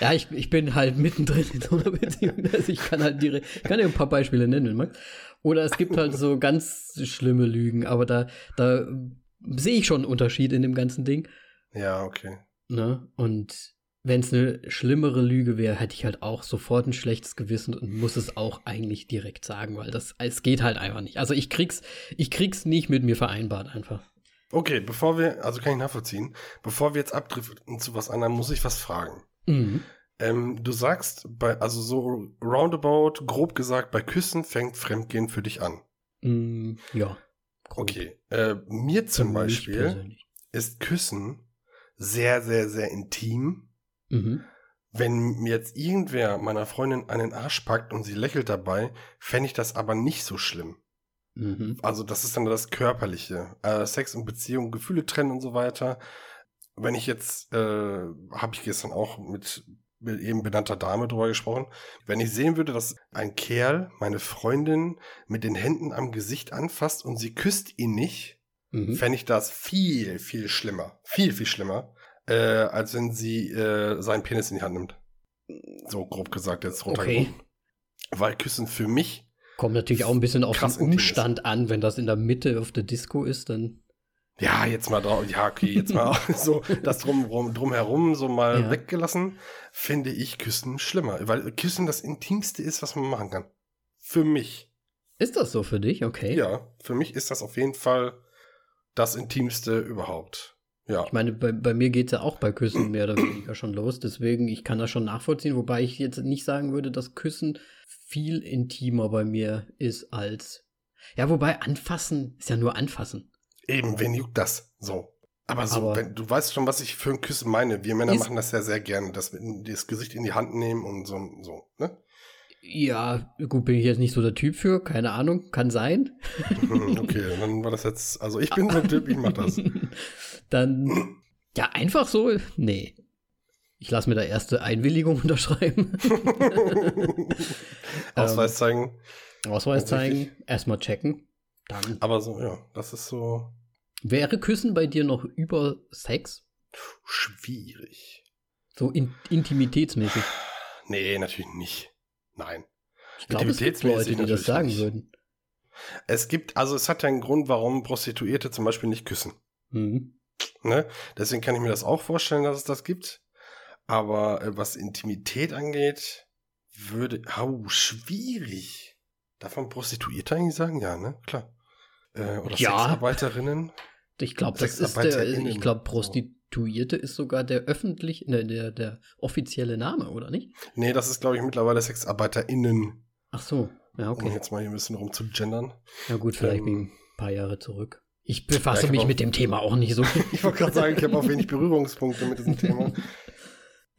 Ja, ich, ich bin halt mittendrin in so einer Beziehung. Also ich kann halt direkt, kann dir ein paar Beispiele nennen, wenn du magst. Oder es gibt halt so ganz schlimme Lügen, aber da, da sehe ich schon einen Unterschied in dem ganzen Ding. Ja, okay. Ne? Und wenn es eine schlimmere Lüge wäre, hätte ich halt auch sofort ein schlechtes Gewissen und muss es auch eigentlich direkt sagen, weil das, es geht halt einfach nicht. Also ich krieg's, ich krieg's nicht mit mir vereinbart einfach. Okay, bevor wir, also kann ich nachvollziehen, bevor wir jetzt abdriften zu was anderem, muss ich was fragen. Mhm. Ähm, du sagst, bei, also so roundabout, grob gesagt, bei Küssen fängt Fremdgehen für dich an. Mm, ja. grob. Okay. Äh, mir zum Beispiel ist Küssen sehr, sehr, sehr intim. Mhm. Wenn mir jetzt irgendwer meiner Freundin den Arsch packt und sie lächelt dabei, fände ich das aber nicht so schlimm. Mhm. Also das ist dann das Körperliche. Äh, Sex und Beziehung, Gefühle trennen und so weiter. Wenn ich jetzt, äh, habe ich gestern auch mit, eben benannter Dame drüber gesprochen, wenn ich sehen würde, dass ein Kerl meine Freundin mit den Händen am Gesicht anfasst und sie küsst ihn nicht, Mhm. fände ich das viel, viel schlimmer. Viel, viel schlimmer. äh, als wenn sie äh, seinen Penis in die Hand nimmt. So grob gesagt, jetzt runtergebrochen. Okay. Weil Küssen für mich, Kommt natürlich auch ein bisschen auf den. Umstand an. Wenn das in der Mitte auf der Disco ist, dann. ja, jetzt mal drauf, ja, okay, jetzt mal [LAUGHS] so das drum, drum, drumherum so mal Ja. weggelassen, finde ich Küssen schlimmer. Weil Küssen das Intimste ist, was man machen kann. Für mich. Ist das so für dich? Okay. Ja, für mich ist das auf jeden Fall das Intimste überhaupt. Ja. Ich meine, bei, bei mir geht es ja auch bei Küssen mehr oder weniger schon los. Deswegen, ich kann das schon nachvollziehen, wobei ich jetzt nicht sagen würde, dass Küssen viel intimer bei mir ist als. Ja, wobei anfassen ist ja nur anfassen. Eben, wen juckt das? So. Aber so, Aber- wenn, du weißt schon, was ich für ein Küssen meine. Wir Männer machen das ja sehr gerne, dass wir das Gesicht in die Hand nehmen und so, so, ne? Ja, gut, bin ich jetzt nicht so der Typ für, keine Ahnung, kann sein. [LAUGHS] Okay, dann war das jetzt, also ich bin so ein Typ, ich mach das. [LAUGHS] Dann, ja, einfach so, nee. Ich lasse mir da erste Einwilligung [LAUGHS] unterschreiben. [LAUGHS] Ausweis zeigen. Ausweis zeigen, erstmal checken. Dann. Aber so, ja, das ist so Wäre Küssen bei dir noch über Sex? schwierig. So in, intimitätsmäßig. Nee, natürlich nicht. Nein. Ich glaube, es gibt Intimitätsmäßig Leute, die das natürlich sagen nicht. würden. Es gibt, also es hat ja einen Grund, warum Prostituierte zum Beispiel nicht küssen. Mhm. Ne? Deswegen kann ich mir das auch vorstellen, dass es das gibt. Aber äh, was Intimität angeht, würde. Au, schwierig. Darf man Prostituierte eigentlich sagen? Ja, ne? Klar. Äh, oder Ja. Sexarbeiterinnen. Ich glaube, das ist der, SexarbeiterInnen. ich glaube, Prostituierte ist sogar der öffentlich, ne, der, der offizielle Name, oder nicht? Nee, das ist, glaube ich, mittlerweile SexarbeiterInnen. Ach so, ja, Um okay. jetzt mal hier ein bisschen rum zu gendern. Ja gut, vielleicht Ähm, bin ich ein paar Jahre zurück. Ich befasse Ja, ich mich mit dem Thema auch nicht so. [LAUGHS] Ich wollte gerade sagen, ich habe auch wenig Berührungspunkte mit diesem Thema. [LAUGHS]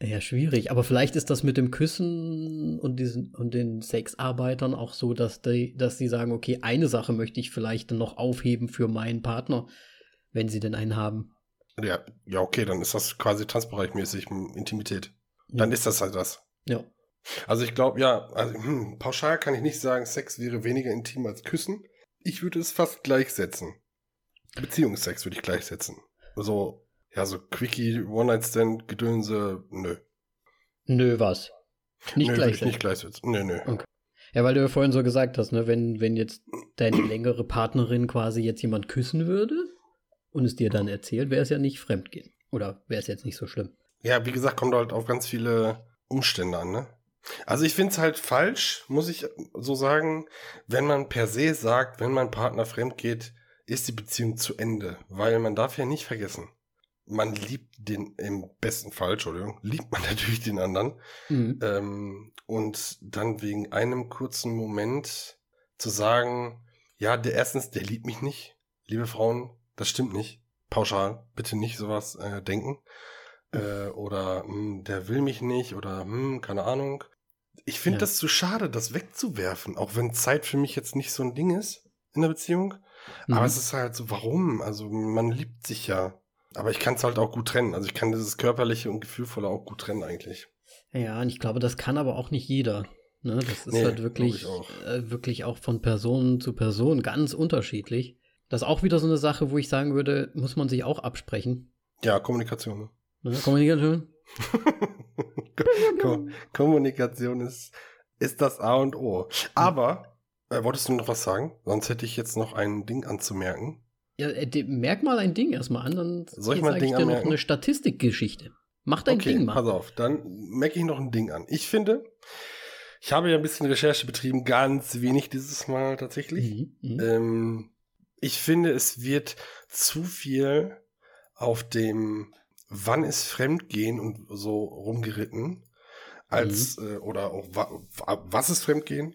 Ja, schwierig. Aber vielleicht ist das mit dem Küssen und diesen und den Sexarbeitern auch so, dass die, dass sie sagen, okay, eine Sache möchte ich vielleicht dann noch aufheben für meinen Partner, wenn sie denn einen haben. Ja, ja, okay, dann ist das quasi tanzbereichmäßig Intimität. Dann ist das halt das. Ja. Also ich glaube, ja, also, hm, pauschal kann ich nicht sagen, Sex wäre weniger intim als Küssen. Ich würde es fast gleichsetzen. Beziehungssex würde ich gleichsetzen. So, ja, so Quickie, One-Night-Stand, Gedönse, nö. Nö, was? Nicht nö, gleichsetzen. nicht gleichsetzen. Nö, nö. Okay. Ja, weil du ja vorhin so gesagt hast, ne, wenn, wenn jetzt deine [CLEARS THROAT] längere Partnerin quasi jetzt jemand küssen würde und es dir dann erzählt, wäre es ja nicht Fremdgehen. Oder wäre es jetzt nicht so schlimm. Ja, wie gesagt, kommt halt auf ganz viele Umstände an, ne? Also ich finde es halt falsch, muss ich so sagen, wenn man per se sagt, wenn mein Partner fremd geht, ist die Beziehung zu Ende. Weil man darf ja nicht vergessen, man liebt den, im besten Fall, Entschuldigung, liebt man [LAUGHS] natürlich den anderen. Mhm. Ähm, und dann wegen einem kurzen Moment zu sagen, ja, der erstens, der liebt mich nicht, liebe Frauen, das stimmt nicht. Pauschal, bitte nicht sowas äh, denken. Äh, oder hm, der will mich nicht oder hm, keine Ahnung. Ich finde Ja. das zu schade, das wegzuwerfen, auch wenn Zeit für mich jetzt nicht so ein Ding ist in der Beziehung. Mhm. Aber es ist halt so, warum? Also man liebt sich ja. Aber ich kann es halt auch gut trennen. Also ich kann dieses körperliche und gefühlvolle auch gut trennen eigentlich. Ja, und ich glaube, das kann aber auch nicht jeder. Ne? Das ist Nee, halt wirklich, ich auch. äh, wirklich auch von Person zu Person ganz unterschiedlich. Das ist auch wieder so eine Sache, wo ich sagen würde, muss man sich auch absprechen. Ja, Kommunikation. Ne? Ne? Kommunikation. [LAUGHS] Ko Kommunikation ist, ist das A und O. Aber, äh, wolltest du noch was sagen? Sonst hätte ich jetzt noch ein Ding anzumerken. Ja, äh, merk mal ein Ding erstmal an, dann Soll ich mal ein Ding ich dir noch anmerken? eine Statistikgeschichte. Mach dein okay, Ding mal. pass auf. Dann merke ich noch ein Ding an. Ich finde, ich habe ja ein bisschen Recherche betrieben, ganz wenig dieses Mal tatsächlich. Mhm, mhm. Ähm, ich finde, es wird zu viel auf dem Wann ist Fremdgehen und so rumgeritten, als äh, oder auch wa wa- was ist Fremdgehen,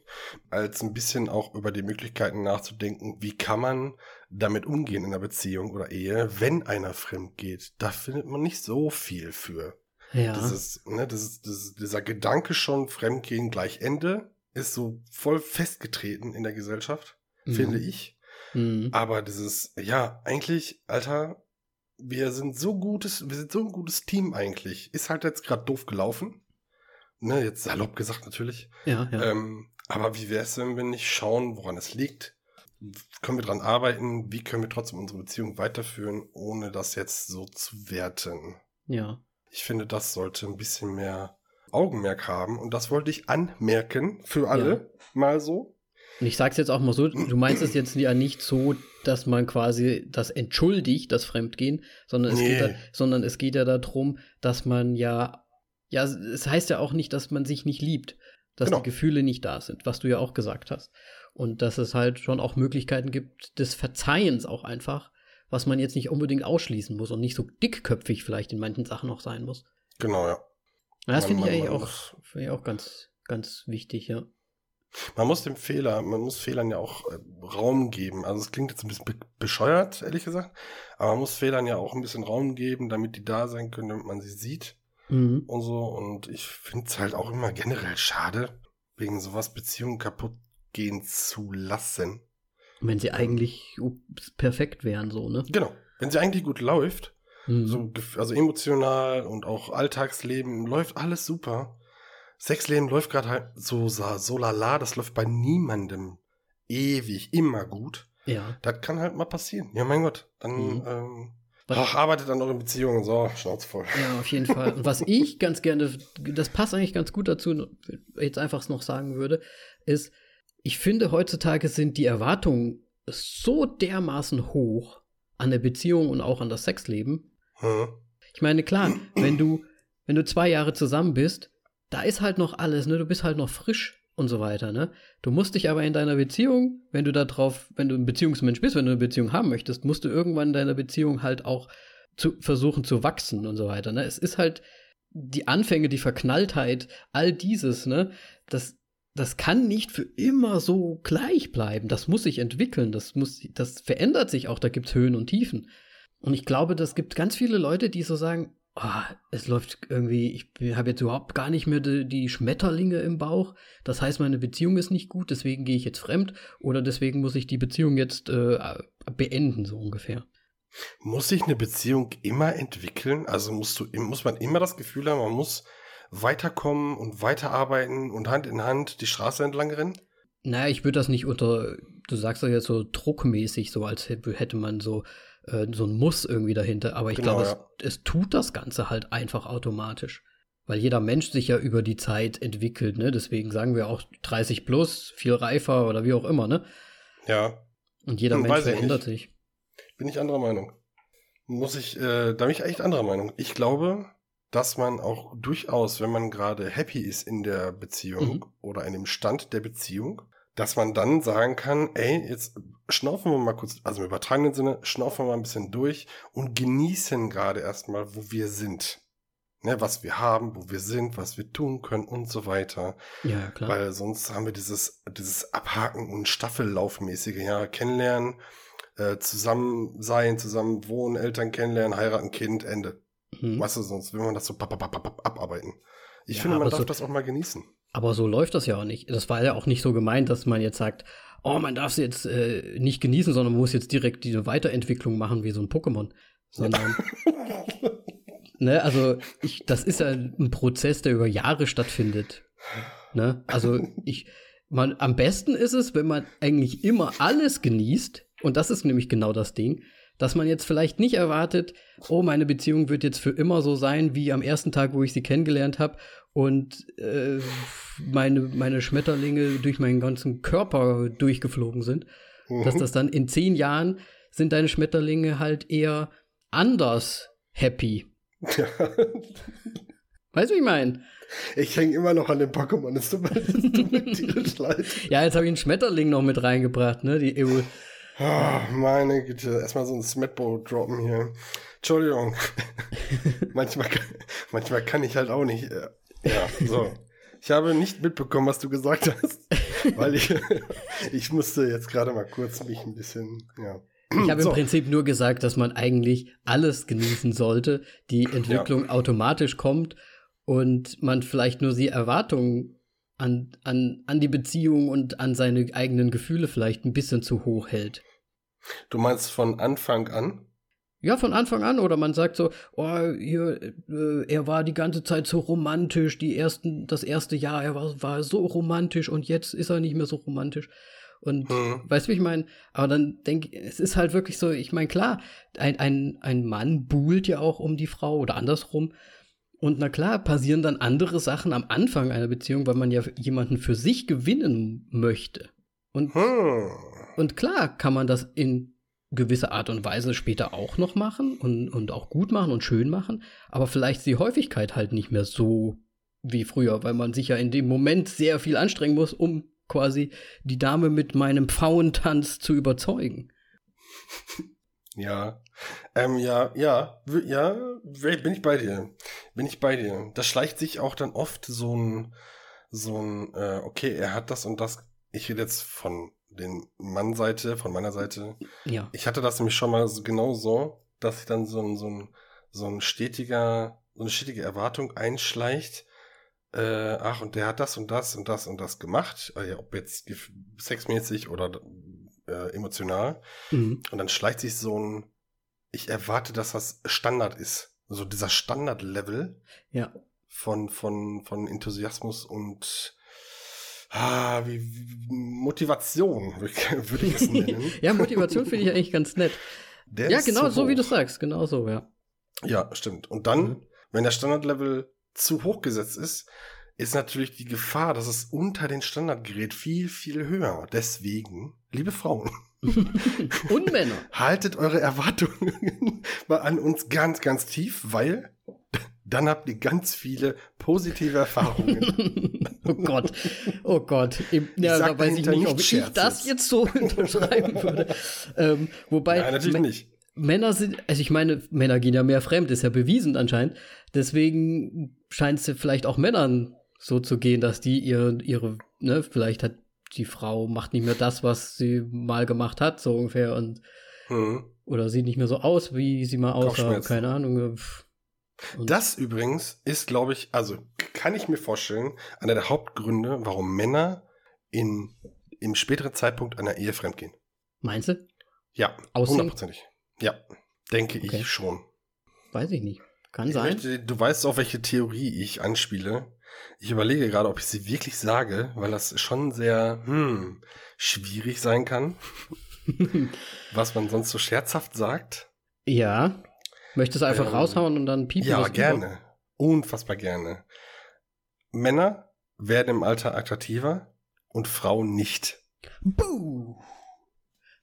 als ein bisschen auch über die Möglichkeiten nachzudenken, wie kann man damit umgehen in einer Beziehung oder Ehe, wenn einer fremd geht. Da findet man nicht so viel für. ja. Dieses, ne, dieses, dieses, dieser Gedanke schon, Fremdgehen gleich Ende, ist so voll festgetreten in der Gesellschaft, Mhm. finde ich. Mhm. Aber dieses, ja, eigentlich, Alter, wir sind so gutes, wir sind so ein gutes Team eigentlich. Ist halt jetzt gerade doof gelaufen. Ne, jetzt salopp gesagt natürlich. Ja, ja. Ähm, aber wie wäre es, wenn wir nicht schauen, woran es liegt? Können wir dran arbeiten? Wie können wir trotzdem unsere Beziehung weiterführen, ohne das jetzt so zu werten? Ja. Ich finde, das sollte ein bisschen mehr Augenmerk haben. Und das wollte ich anmerken für alle ja. mal so. Und ich sag's jetzt auch mal so, du meinst es jetzt ja nicht so, dass man quasi das entschuldigt, das Fremdgehen, sondern es, nee. geht, da, sondern es geht ja darum, dass man ja, ja, es heißt ja auch nicht, dass man sich nicht liebt, dass genau. die Gefühle nicht da sind, was du ja auch gesagt hast. Und dass es halt schon auch Möglichkeiten gibt des Verzeihens auch einfach, was man jetzt nicht unbedingt ausschließen muss und nicht so dickköpfig vielleicht in manchen Sachen auch sein muss. Genau, ja. ja das finde ich eigentlich auch, find ich auch ganz, ganz wichtig, ja. Man muss dem Fehler, man muss Fehlern ja auch äh, Raum geben. Also es klingt jetzt ein bisschen be bescheuert, ehrlich gesagt, aber man muss Fehlern ja auch ein bisschen Raum geben, damit die da sein können, damit man sie sieht mhm. und so. Und ich finde es halt auch immer generell schade, wegen sowas Beziehungen kaputt gehen zu lassen. Wenn sie eigentlich perfekt wären, so, ne? Genau. Wenn sie eigentlich gut läuft, mhm. so, also emotional und auch Alltagsleben, läuft alles super. Sexleben läuft gerade halt so, so lala, das läuft bei niemandem ewig, immer gut. Ja. Das kann halt mal passieren. Ja, mein Gott. Dann mhm. ähm, ach, arbeitet dann noch in Beziehungen. So, Schnauze voll. Ja, auf jeden Fall. Und was ich ganz gerne, das passt eigentlich ganz gut dazu, jetzt einfach noch sagen würde, ist, ich finde, heutzutage sind die Erwartungen so dermaßen hoch an der Beziehung und auch an das Sexleben. Hm. Ich meine, klar, wenn du, wenn du zwei Jahre zusammen bist, da ist halt noch alles, ne? Du bist halt noch frisch und so weiter, ne? Du musst dich aber in deiner Beziehung, wenn du da drauf, wenn du ein Beziehungsmensch bist, wenn du eine Beziehung haben möchtest, musst du irgendwann in deiner Beziehung halt auch zu versuchen zu wachsen und so weiter, ne? Es ist halt die Anfänge, die Verknalltheit, all dieses, ne? Das das kann nicht für immer so gleich bleiben. Das muss sich entwickeln. Das muss, das verändert sich auch. Da gibt's Höhen und Tiefen. Und ich glaube, das gibt ganz viele Leute, die so sagen, oh, es läuft irgendwie, ich habe jetzt überhaupt gar nicht mehr die, die, Schmetterlinge im Bauch. Das heißt, meine Beziehung ist nicht gut, deswegen gehe ich jetzt fremd oder deswegen muss ich die Beziehung jetzt äh, beenden, so ungefähr. Muss sich eine Beziehung immer entwickeln? Also musst du, muss man immer das Gefühl haben, man muss weiterkommen und weiterarbeiten und Hand in Hand die Straße entlang rennen? Naja, ich würde das nicht unter, du sagst das jetzt so druckmäßig, so als hätte man so, äh, so ein Muss irgendwie dahinter. Aber ich genau, glaube, ja. es, es tut das Ganze halt einfach automatisch. Weil jeder Mensch sich ja über die Zeit entwickelt, ne? Deswegen sagen wir auch 30 plus, viel reifer oder wie auch immer, ne? Ja. Und jeder hm, Mensch verändert sich. Bin ich anderer Meinung. Muss ich, äh, da bin ich echt anderer Meinung. Ich glaube, dass man auch durchaus, wenn man gerade happy ist in der Beziehung mhm. oder in dem Stand der Beziehung, dass man dann sagen kann, ey, jetzt schnaufen wir mal kurz, also im übertragenen Sinne, schnaufen wir mal ein bisschen durch und genießen gerade erstmal, wo wir sind. Ne, was wir haben, wo wir sind, was wir tun können und so weiter. Ja, klar. Weil sonst haben wir dieses, dieses Abhaken und Staffellaufmäßige, ja, kennenlernen, äh, zusammen sein, zusammen wohnen, Eltern kennenlernen, heiraten, Kind, Ende. Mhm. Weißt du, sonst will man das so abarbeiten. Ich ja, finde, man darf so, das auch mal genießen. Aber so läuft das ja auch nicht. Das war ja auch nicht so gemeint, dass man jetzt sagt, oh, man darf es jetzt äh, nicht genießen, sondern man muss jetzt direkt diese Weiterentwicklung machen wie so ein Pokémon. Sondern, [LAUGHS] ne, also ich, das ist ja ein Prozess, der über Jahre stattfindet. Ne? Also ich, man, am besten ist es, wenn man eigentlich immer alles genießt, und das ist nämlich genau das Ding, dass man jetzt vielleicht nicht erwartet, oh, meine Beziehung wird jetzt für immer so sein wie am ersten Tag, wo ich sie kennengelernt habe und äh, meine, meine Schmetterlinge durch meinen ganzen Körper durchgeflogen sind. Mhm. Dass das dann in zehn Jahren sind deine Schmetterlinge halt eher anders happy. Ja. Weißt du, wie ich meine? Ich hänge immer noch an dem Pokémon. Es tut mir [LAUGHS] tierisch leid. Ja, jetzt habe ich einen Schmetterling noch mit reingebracht, ne? Die Evo Oh, meine Güte, erstmal so ein Smetbo droppen hier. Entschuldigung. [LAUGHS] manchmal, manchmal kann ich halt auch nicht. Ja, so. [LAUGHS] Ich habe nicht mitbekommen, was du gesagt hast, weil ich, [LAUGHS] ich musste jetzt gerade mal kurz mich ein bisschen, ja. Ich habe so. im Prinzip nur gesagt, dass man eigentlich alles genießen sollte, die Entwicklung ja. automatisch kommt und man vielleicht nur die Erwartungen an, an, an die Beziehung und an seine eigenen Gefühle vielleicht ein bisschen zu hoch hält. Du meinst von Anfang an? Ja, von Anfang an. Oder man sagt so, oh, hier, äh, er war die ganze Zeit so romantisch, die ersten, das erste Jahr, er war, war so romantisch und jetzt ist er nicht mehr so romantisch. Und Hm. weißt du, wie ich meine? Aber dann denke ich, es ist halt wirklich so, ich meine, klar, ein, ein, ein Mann buhlt ja auch um die Frau oder andersrum. Und na klar, passieren dann andere Sachen am Anfang einer Beziehung, weil man ja jemanden für sich gewinnen möchte. Und, Hm. und klar kann man das in gewisser Art und Weise später auch noch machen und, und auch gut machen und schön machen, aber vielleicht die Häufigkeit halt nicht mehr so wie früher, weil man sich ja in dem Moment sehr viel anstrengen muss, um quasi die Dame mit meinem Pfauentanz zu überzeugen. [LAUGHS] Ja. Ähm, ja, ja, ja, bin ich bei dir. Bin ich bei dir. Da schleicht sich auch dann oft so ein, so ein, äh, okay, er hat das und das. Ich rede jetzt von den Mannseite, von meiner Seite. Ja. Ich hatte das nämlich schon mal so, genau so, dass sich dann so ein, so ein, so ein stetiger, so eine stetige Erwartung einschleicht. Äh, ach, und der hat das und das und das und das gemacht. Ja, ob jetzt sexmäßig oder äh, emotional. Mhm. Und dann schleicht sich so ein, ich erwarte, dass das Standard ist. So dieser Standardlevel Ja. von, von, von Enthusiasmus und ah, wie, wie, Motivation, [LAUGHS] würde ich- es [LAUGHS] nennen. ja, Motivation finde ich eigentlich ganz nett. Der ja, genau so, wie hoch. du sagst, genau so, ja. Ja, stimmt. Und dann, Mhm. wenn der Standardlevel zu hoch gesetzt ist, ist natürlich die Gefahr, dass es unter den Standard gerät, viel, viel höher. Deswegen, liebe Frauen, [LAUGHS] Und Männer. haltet eure Erwartungen mal an uns ganz, ganz tief, weil dann habt ihr ganz viele positive Erfahrungen. [LAUGHS] oh Gott, oh Gott. Ja, da weiß ich nicht, ob ich das jetzt. so [LAUGHS] unterschreiben würde. ähm, wobei Nein, natürlich nicht. Männer sind, also ich meine, Männer gehen ja mehr fremd, ist ja bewiesen anscheinend. Deswegen scheint es ja vielleicht auch Männern so zu gehen, dass die ihre, ihre, ne, vielleicht hat die Frau macht nicht mehr das, was sie mal gemacht hat, so ungefähr, und Hm. oder sieht nicht mehr so aus, wie sie mal aussah, keine Ahnung. pff. Und- Das übrigens ist, glaube ich, also kann ich mir vorstellen, einer der Hauptgründe, warum Männer in, im späteren Zeitpunkt einer Ehe fremdgehen. Meinst du? Ja, hundertprozentig. Ja, denke Okay. ich schon. Weiß ich nicht. Kann Ich sein. möchte, du weißt auch, welche Theorie ich anspiele. Ich überlege gerade, ob ich sie wirklich sage, weil das schon sehr hm, schwierig sein kann, [LAUGHS] was man sonst so scherzhaft sagt. ja. Möchtest du einfach Ähm, raushauen und dann piepen Ja, gerne. Unfassbar gerne. Männer werden im Alter attraktiver und Frauen nicht. Buh.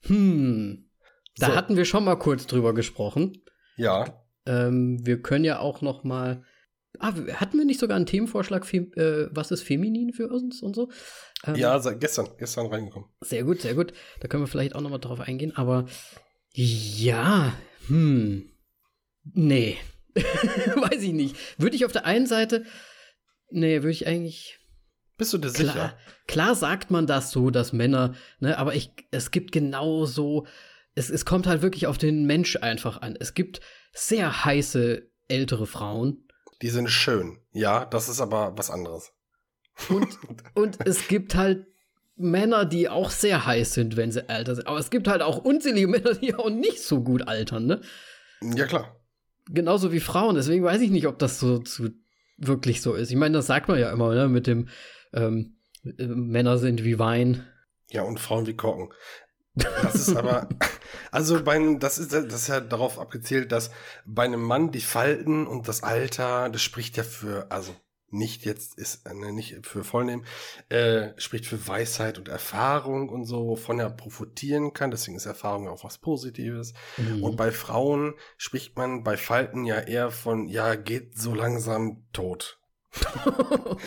Hm. Da So. hatten wir schon mal kurz drüber gesprochen. Ja, Ähm, wir können ja auch noch mal. Ah, hatten wir nicht sogar einen Themenvorschlag, fem- äh, was ist feminin für uns und so? Ähm, ja, gestern, gestern reingekommen. Sehr gut, sehr gut. Da können wir vielleicht auch noch mal drauf eingehen. Aber ja, hm, nee, [LAUGHS] weiß ich nicht. Würde ich auf der einen Seite, nee, würde ich eigentlich Bist du dir Klar, sicher? klar sagt man das so, dass Männer, ne, aber ich, es gibt genauso, es, es kommt halt wirklich auf den Mensch einfach an. Es gibt sehr heiße ältere Frauen Die sind schön. Ja, das ist aber was anderes. und, [LAUGHS] und es gibt halt Männer, die auch sehr heiß sind, wenn sie älter sind. Aber es gibt halt auch unzählige Männer, die auch nicht so gut altern, ne? Ja, klar. Genauso wie Frauen. Deswegen weiß ich nicht, ob das so zu, wirklich so ist. Ich meine, das sagt man ja immer, ne? Mit dem ähm, äh, Männer sind wie Wein. Ja, und Frauen wie Korken. Das ist aber, [LAUGHS] also bei einem, das ist, das ist ja darauf abgezielt, dass bei einem Mann die Falten und das Alter, das spricht ja für, also nicht jetzt ist, äh, ne, nicht für vollnehmen, äh, spricht für Weisheit und Erfahrung und so, wovon er profitieren kann. Deswegen ist Erfahrung ja auch was Positives. Mhm. Und bei Frauen spricht man bei Falten ja eher von, ja, geht so langsam tot. [LAUGHS]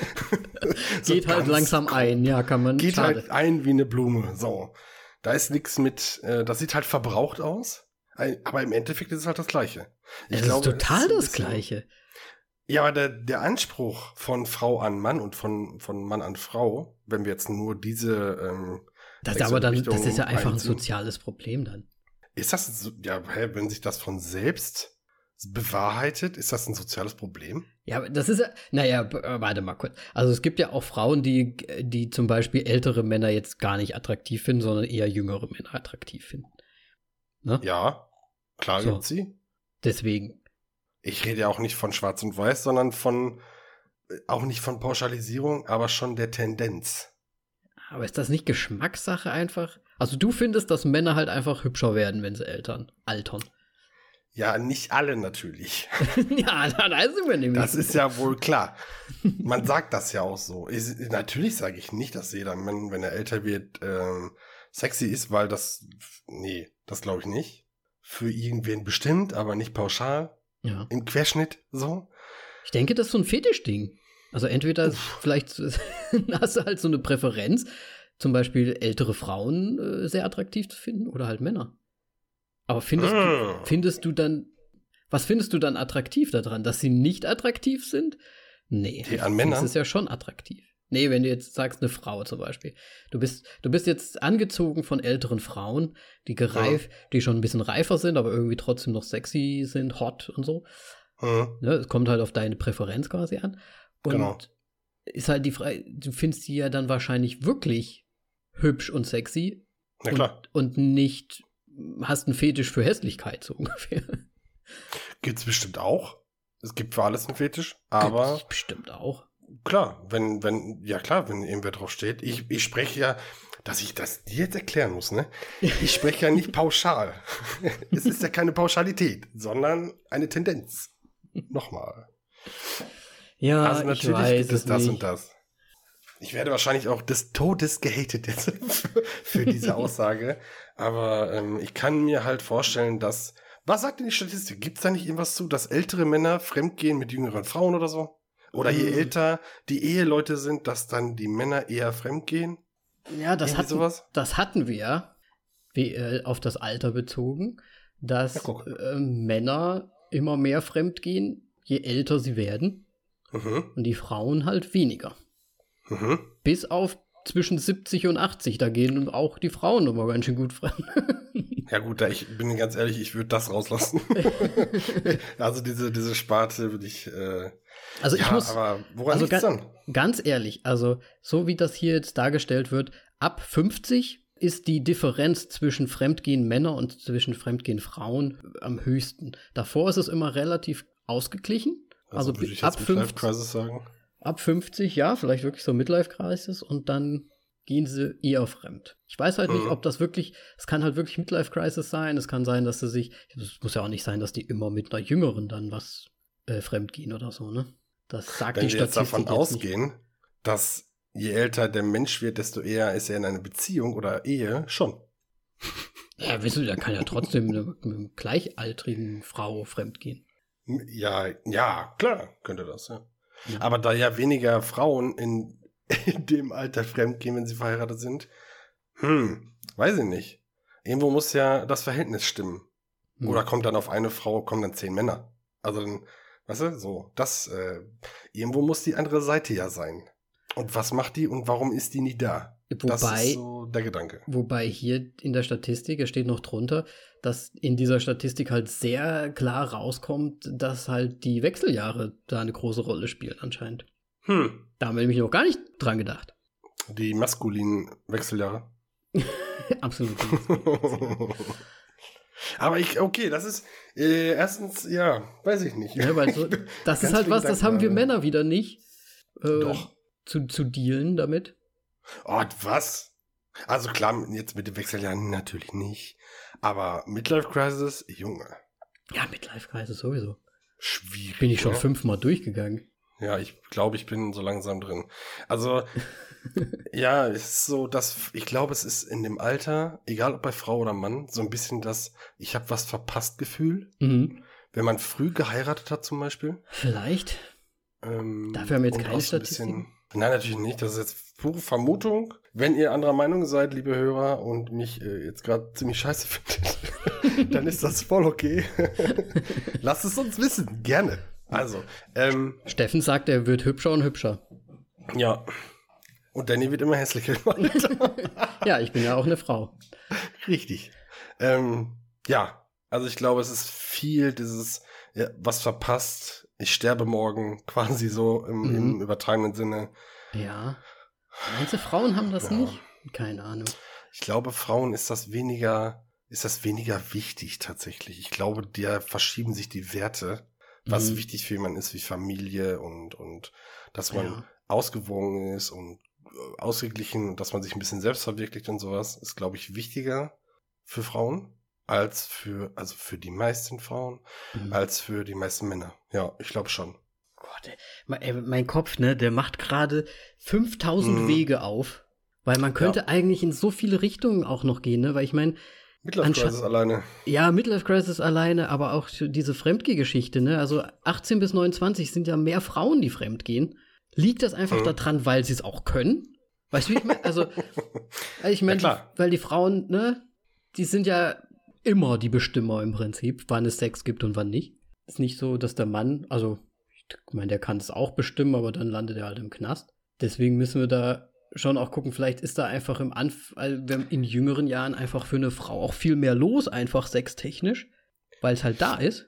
So Geht halt langsam ein, ja, kann man. geht schade. halt ein wie eine Blume. So. Da ist nichts mit, äh, das sieht halt verbraucht aus, aber im Endeffekt ist es halt das Gleiche. Es glaube, ist total das Gleiche. Ja, aber der, der Anspruch von Frau an Mann und von, von Mann an Frau, wenn wir jetzt nur diese, ähm, Das, aber dann, das ist ja einfach ein soziales Problem dann. ist das, so, ja, wenn sich das von selbst bewahrheitet, ist das ein soziales Problem? Ja, das ist ja, naja, äh, warte mal kurz. Also es gibt ja auch Frauen, die, die zum Beispiel ältere Männer jetzt gar nicht attraktiv finden, sondern eher jüngere Männer attraktiv finden. Ne? Ja, klar So. sie. Deswegen. Ich rede ja auch nicht von Schwarz und Weiß, sondern von, äh, auch nicht von Pauschalisierung, aber schon der Tendenz. Aber ist das nicht Geschmackssache einfach? Also du findest, dass Männer halt einfach hübscher werden, wenn sie eltern, altern. Ja, nicht alle natürlich. [LAUGHS] ja, da, da sind wir nämlich. Das ist ja wohl klar. Man sagt das ja auch so. Ich, natürlich sage ich nicht, dass jeder Mann, wenn er älter wird, ähm, sexy ist, weil das, nee, das glaube ich nicht. Für irgendwen bestimmt, aber nicht pauschal. Ja. Im Querschnitt so. Ich denke, das ist so ein Fetischding. Also entweder vielleicht [LAUGHS] hast du halt so eine Präferenz, zum Beispiel ältere Frauen äh, sehr attraktiv zu finden oder halt Männer. Aber findest, du, Mm. findest du dann, was findest du dann attraktiv daran? Dass sie nicht attraktiv sind? Nee. Die an Männern? Das ist ja schon attraktiv. Nee, wenn du jetzt sagst, eine Frau zum Beispiel. Du bist, du bist jetzt angezogen von älteren Frauen, die gereif, die schon ein bisschen reifer sind, aber irgendwie trotzdem noch sexy sind, hot und so. Hm. Ne, es kommt halt auf deine Präferenz quasi an. Und Genau. ist halt die Frage, du findest die ja dann wahrscheinlich wirklich hübsch und sexy Na klar. und, und nicht hast einen Fetisch für Hässlichkeit, so [LAUGHS] ungefähr. Gibt's bestimmt auch. Es gibt für alles einen Fetisch, aber Gibt's bestimmt auch. Klar, wenn, wenn, ja klar, wenn irgendwer drauf steht. Ich, ich spreche ja, dass ich das dir jetzt erklären muss, ne? [LAUGHS] Ich spreche ja nicht pauschal. [LAUGHS] es ist ja keine Pauschalität, sondern eine Tendenz. Nochmal. Ja, also ich natürlich weiß gibt es es das nicht. und das. Ich werde wahrscheinlich auch des Todes gehatet jetzt für, [LAUGHS] für diese Aussage. Aber ähm, ich kann mir halt vorstellen, dass. Was sagt denn die Statistik? Gibt es da nicht irgendwas zu, dass ältere Männer fremdgehen mit jüngeren Frauen oder so? Oder je Ähm. älter die Eheleute sind, dass dann die Männer eher fremdgehen? Ja, das, hatten, sowas? das hatten wir ja, wie, äh, auf das Alter bezogen, dass Ja, äh, Männer immer mehr fremdgehen, je älter sie werden, Mhm. und die Frauen halt weniger. Mhm. Bis auf zwischen 70 und 80, da gehen auch die Frauen immer ganz schön gut fremd. Ja gut, da ich bin ganz ehrlich, ich würde das rauslassen. [LAUGHS] also diese, diese Sparte würde ich. Äh, Also ich ja, muss aber woran also liegt's dann? ganz ehrlich, also so wie das hier jetzt dargestellt wird, ab 50 ist die Differenz zwischen Fremdgehen Männer und zwischen Fremdgehen Frauen am höchsten. Davor ist es immer relativ ausgeglichen. Also, würde ich ab jetzt Midlife 50, Crisis sagen. Ab 50, ja, vielleicht wirklich so Midlife Crisis und dann gehen sie eher fremd. Ich weiß halt nicht, Mhm. ob das wirklich, es kann halt wirklich Midlife Crisis sein, es kann sein, dass sie sich, es muss ja auch nicht sein, dass die immer mit einer Jüngeren dann was äh, fremd gehen oder so, ne? Das sagt Wenn die wir jetzt Statistik davon jetzt nicht. ausgehen, dass je älter der Mensch wird, desto eher ist er in einer Beziehung oder Ehe, schon. [LAUGHS] Ja, wissen Sie, der kann ja trotzdem mit einer- mit einer gleichaltrigen Frau fremdgehen. Ja, ja, klar, könnte das, ja. Aber da ja weniger Frauen in, [LAUGHS] in dem Alter fremdgehen, wenn sie verheiratet sind, hm, weiß ich nicht. Irgendwo muss ja das Verhältnis stimmen. Hm. Oder kommt dann auf eine Frau, kommen dann zehn Männer. Also dann, weißt du, so, das, äh, irgendwo muss die andere Seite ja sein. Und was macht die und warum ist die nie da? Das Wobei, ist so der Gedanke. wobei hier in der Statistik, es steht noch drunter, dass in dieser Statistik halt sehr klar rauskommt, dass halt die Wechseljahre da eine große Rolle spielen anscheinend. Hm, Da haben wir nämlich noch gar nicht dran gedacht. die maskulinen Wechseljahre. [LAUGHS] Absolut. [LAUGHS] Aber ich, okay, das ist, äh, erstens, ja, weiß ich nicht. ja, weil so, [LAUGHS] das ist halt was, das haben wir Gedanken, Männer wieder nicht. Äh, Doch. Zu, zu dealen damit. Oh, was? Also klar, jetzt mit den Wechseljahren natürlich nicht. Aber Midlife Crisis, Junge, Ja, Midlife Crisis sowieso. schwierig. Bin ich schon oder? fünfmal durchgegangen. Ja, ich glaube, ich bin so langsam drin. Also, [LAUGHS] ja, es ist so, dass ich glaube, es ist in dem Alter, egal ob bei Frau oder Mann, so ein bisschen das, ich habe was verpasst Gefühl. Mhm. Wenn man früh geheiratet hat zum Beispiel. Vielleicht. Ähm, Dafür haben wir jetzt keine Statistiken? Nein, natürlich nicht. Das ist jetzt pure Vermutung. Wenn ihr anderer Meinung seid, liebe Hörer, und mich äh, jetzt gerade ziemlich scheiße [LAUGHS] findet, dann ist das voll okay. [LAUGHS] Lasst es uns wissen. Gerne. Also, ähm, Steffen sagt, er wird hübscher und hübscher. ja. Und Danny wird immer hässlicher. [LAUGHS] Ja, ich bin ja auch eine Frau. Richtig. Ähm, ja, also ich glaube, es ist viel dieses, ja, was verpasst. Ich sterbe morgen, [LAUGHS] quasi so im, Mhm. im übertragenen Sinne. Ja. Meinst du, Frauen haben das Ja. nicht? Keine Ahnung. Ich glaube, Frauen ist das weniger, ist das weniger wichtig tatsächlich. Ich glaube, der verschieben sich die Werte, was Mhm. wichtig für jemanden ist, wie Familie und, und dass man Ja. ausgewogen ist und ausgeglichen, dass man sich ein bisschen selbst verwirklicht und sowas, ist, glaube ich, wichtiger für Frauen als für, also für die meisten Frauen, mhm. als für die meisten Männer. Ja, ich glaube schon. Gott, ey, mein Kopf, ne, der macht gerade 5000 mhm. Wege auf, weil man könnte ja. eigentlich in so viele Richtungen auch noch gehen, ne, weil ich meine, Midlife Crisis alleine. Ja, Midlife Crisis alleine, aber auch diese Fremdgehgeschichte, ne? Also 18 bis 29 sind ja mehr Frauen, die fremdgehen. Liegt das einfach mhm. daran, weil sie es auch können? Weißt du, wie ich meine? Also, [LAUGHS] ich meine, ja, weil die Frauen, ne, die sind ja immer die Bestimmer im Prinzip, wann es Sex gibt und wann nicht. Ist nicht so, dass der Mann, also, ich meine, der kann es auch bestimmen, aber dann landet er halt im Knast. Deswegen müssen wir da schon auch gucken, vielleicht ist da einfach im Anf also in jüngeren Jahren einfach für eine Frau auch viel mehr los, einfach sextechnisch, weil es halt da ist.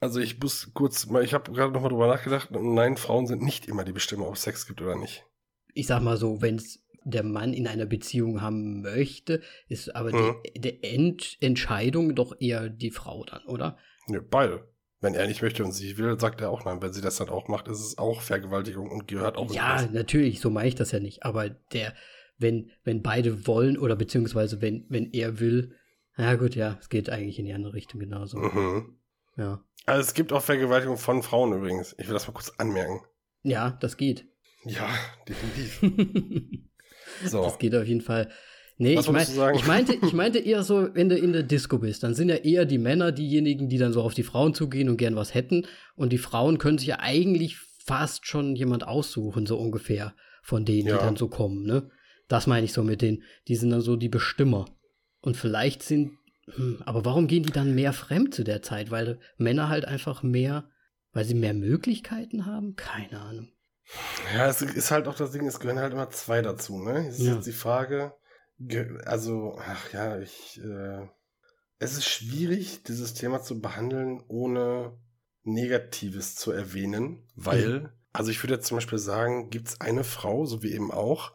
Also ich muss kurz, ich habe gerade nochmal drüber nachgedacht, nein, Frauen sind nicht immer die Bestimmung, ob es Sex gibt oder nicht. Ich sag mal so, wenn es der Mann in einer Beziehung haben möchte, ist aber mhm. die, die Ent Entscheidung doch eher die Frau dann, oder? Ja, beide. Wenn er nicht möchte und sie will, sagt er auch nein. Wenn sie das dann auch macht, ist es auch Vergewaltigung und gehört auch. Ja, natürlich, so meine ich das ja nicht. Aber der, wenn, wenn beide wollen oder beziehungsweise wenn, wenn er will, na gut, ja, es geht eigentlich in die andere Richtung genauso. Mhm. Ja. Also es gibt auch Vergewaltigung von Frauen übrigens. Ich will das mal kurz anmerken. Ja, das geht. Ja, [LAUGHS] definitiv. so. Das geht auf jeden Fall. Nee, ich, mein, ich, meinte, [LAUGHS] ich meinte eher so, wenn du in der Disco bist, dann sind ja eher die Männer diejenigen, die dann so auf die Frauen zugehen und gern was hätten. Und die Frauen können sich ja eigentlich fast schon jemand aussuchen, so ungefähr, von denen, ja. die dann so kommen, ne? Das meine ich so mit denen. Die sind dann so die Bestimmer. Und vielleicht sind, hm, aber warum gehen die dann mehr fremd zu der Zeit? Weil Männer halt einfach mehr, weil sie mehr Möglichkeiten haben? Keine Ahnung. Ja, es ist halt auch das Ding, es gehören halt immer zwei dazu, ne? Es ist ja. jetzt die Frage, also, ach ja, ich, äh, es ist schwierig, dieses Thema zu behandeln, ohne Negatives zu erwähnen, weil, mhm. also ich würde jetzt zum Beispiel sagen, gibt es eine Frau, so wie eben auch,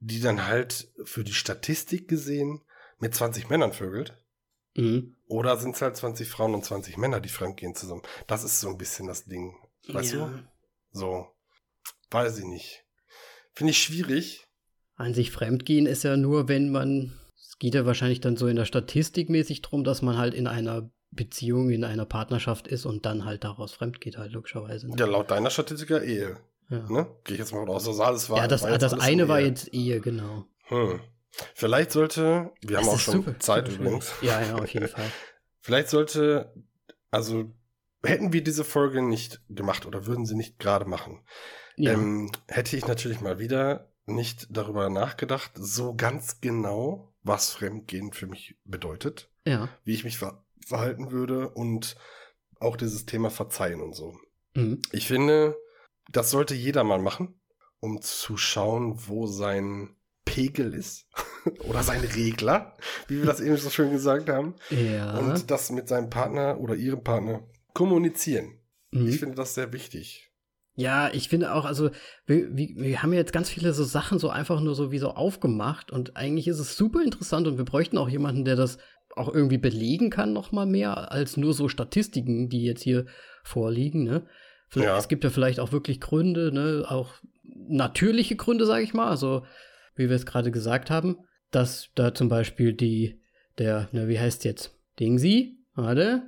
die dann halt für die Statistik gesehen mit 20 Männern vögelt. Mhm. Oder sind es halt 20 Frauen und 20 Männer, die fremdgehen zusammen? Das ist so ein bisschen das Ding. Weißt ja. du? So. Weiß ich nicht. Finde ich schwierig. An sich fremdgehen ist ja nur, wenn man, es geht ja wahrscheinlich dann so in der Statistik mäßig drum, dass man halt in einer Beziehung, in einer Partnerschaft ist und dann halt daraus fremdgeht halt logischerweise. Ne? Ja, laut deiner Statistik ja Ehe. Ja. Ne? Gehe ich jetzt mal aus, dass alles war. Ja, das, war das eine Ehe. war jetzt Ehe, genau. Hm. Vielleicht sollte, wir das haben auch schon super, Zeit super übrigens. Ja, ja, auf jeden Fall. [LAUGHS] Vielleicht sollte, also hätten wir diese Folge nicht gemacht oder würden sie nicht gerade machen, ja. ähm, hätte ich natürlich mal wieder nicht darüber nachgedacht, so ganz genau, was Fremdgehen für mich bedeutet. Ja. Wie ich mich ver verhalten würde und auch dieses Thema Verzeihen und so. Mhm. Ich finde, das sollte jeder mal machen, um zu schauen, wo sein Pegel ist. [LAUGHS] oder sein Regler, wie wir das eben so schön gesagt haben. Ja. Und das mit seinem Partner oder ihrem Partner kommunizieren. Mhm. Ich finde das sehr wichtig. Ja, ich finde auch, also wir, wir, haben ja jetzt ganz viele so Sachen so einfach nur so wie so aufgemacht und eigentlich ist es super interessant und wir bräuchten auch jemanden, der das auch irgendwie belegen kann noch mal mehr als nur so Statistiken, die jetzt hier vorliegen, ne? Ja. Es gibt ja vielleicht auch wirklich Gründe, ne, auch natürliche Gründe, sage ich mal, also wie wir es gerade gesagt haben, dass da zum Beispiel die, der, ne, wie heißt jetzt, Dingsy, warte,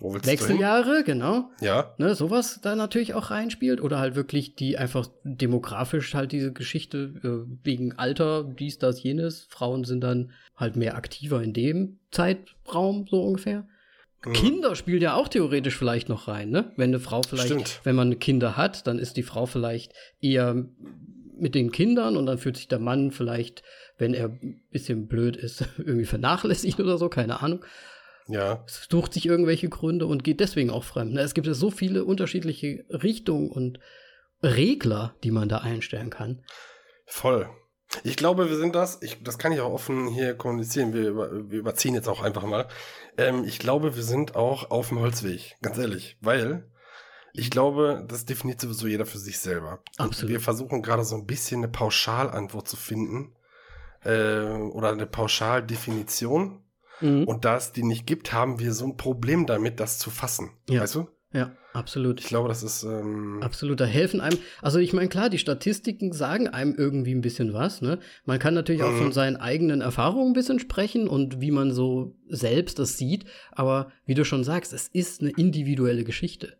Wechseljahre, genau. Ja. Ne, sowas da natürlich auch reinspielt. Oder halt wirklich die einfach demografisch halt diese Geschichte äh, wegen Alter, dies, das, jenes. Frauen sind dann halt mehr aktiver in dem Zeitraum, so ungefähr. Mhm. Kinder spielt ja auch theoretisch vielleicht noch rein, ne? Wenn eine Frau vielleicht, Stimmt. wenn man Kinder hat, dann ist die Frau vielleicht eher mit den Kindern und dann fühlt sich der Mann vielleicht, wenn er ein bisschen blöd ist, [LAUGHS] irgendwie vernachlässigt oder so, keine Ahnung. Ja. Sucht sich irgendwelche Gründe und geht deswegen auch fremd. Ne? Es gibt ja so viele unterschiedliche Richtungen und Regler, die man da einstellen kann. Voll. Ich glaube, wir sind das, ich, das kann ich auch offen hier kommunizieren, wir, über, wir überziehen jetzt auch einfach mal. Ähm, ich glaube, wir sind auch auf dem Holzweg, ganz ehrlich, weil ich glaube, das definiert sowieso jeder für sich selber. Absolut. Wir versuchen gerade so ein bisschen eine Pauschalantwort zu finden äh, oder eine Pauschaldefinition Mhm. Und da es die nicht gibt, haben wir so ein Problem damit, das zu fassen. Ja. Weißt du? Ja, absolut. Ich glaube, das ist. Ähm, Absolut, da helfen einem. Also ich meine, klar, die Statistiken sagen einem irgendwie ein bisschen was. Ne? Man kann natürlich auch Mhm. von seinen eigenen Erfahrungen ein bisschen sprechen und wie man so selbst das sieht. Aber wie du schon sagst, es ist eine individuelle Geschichte.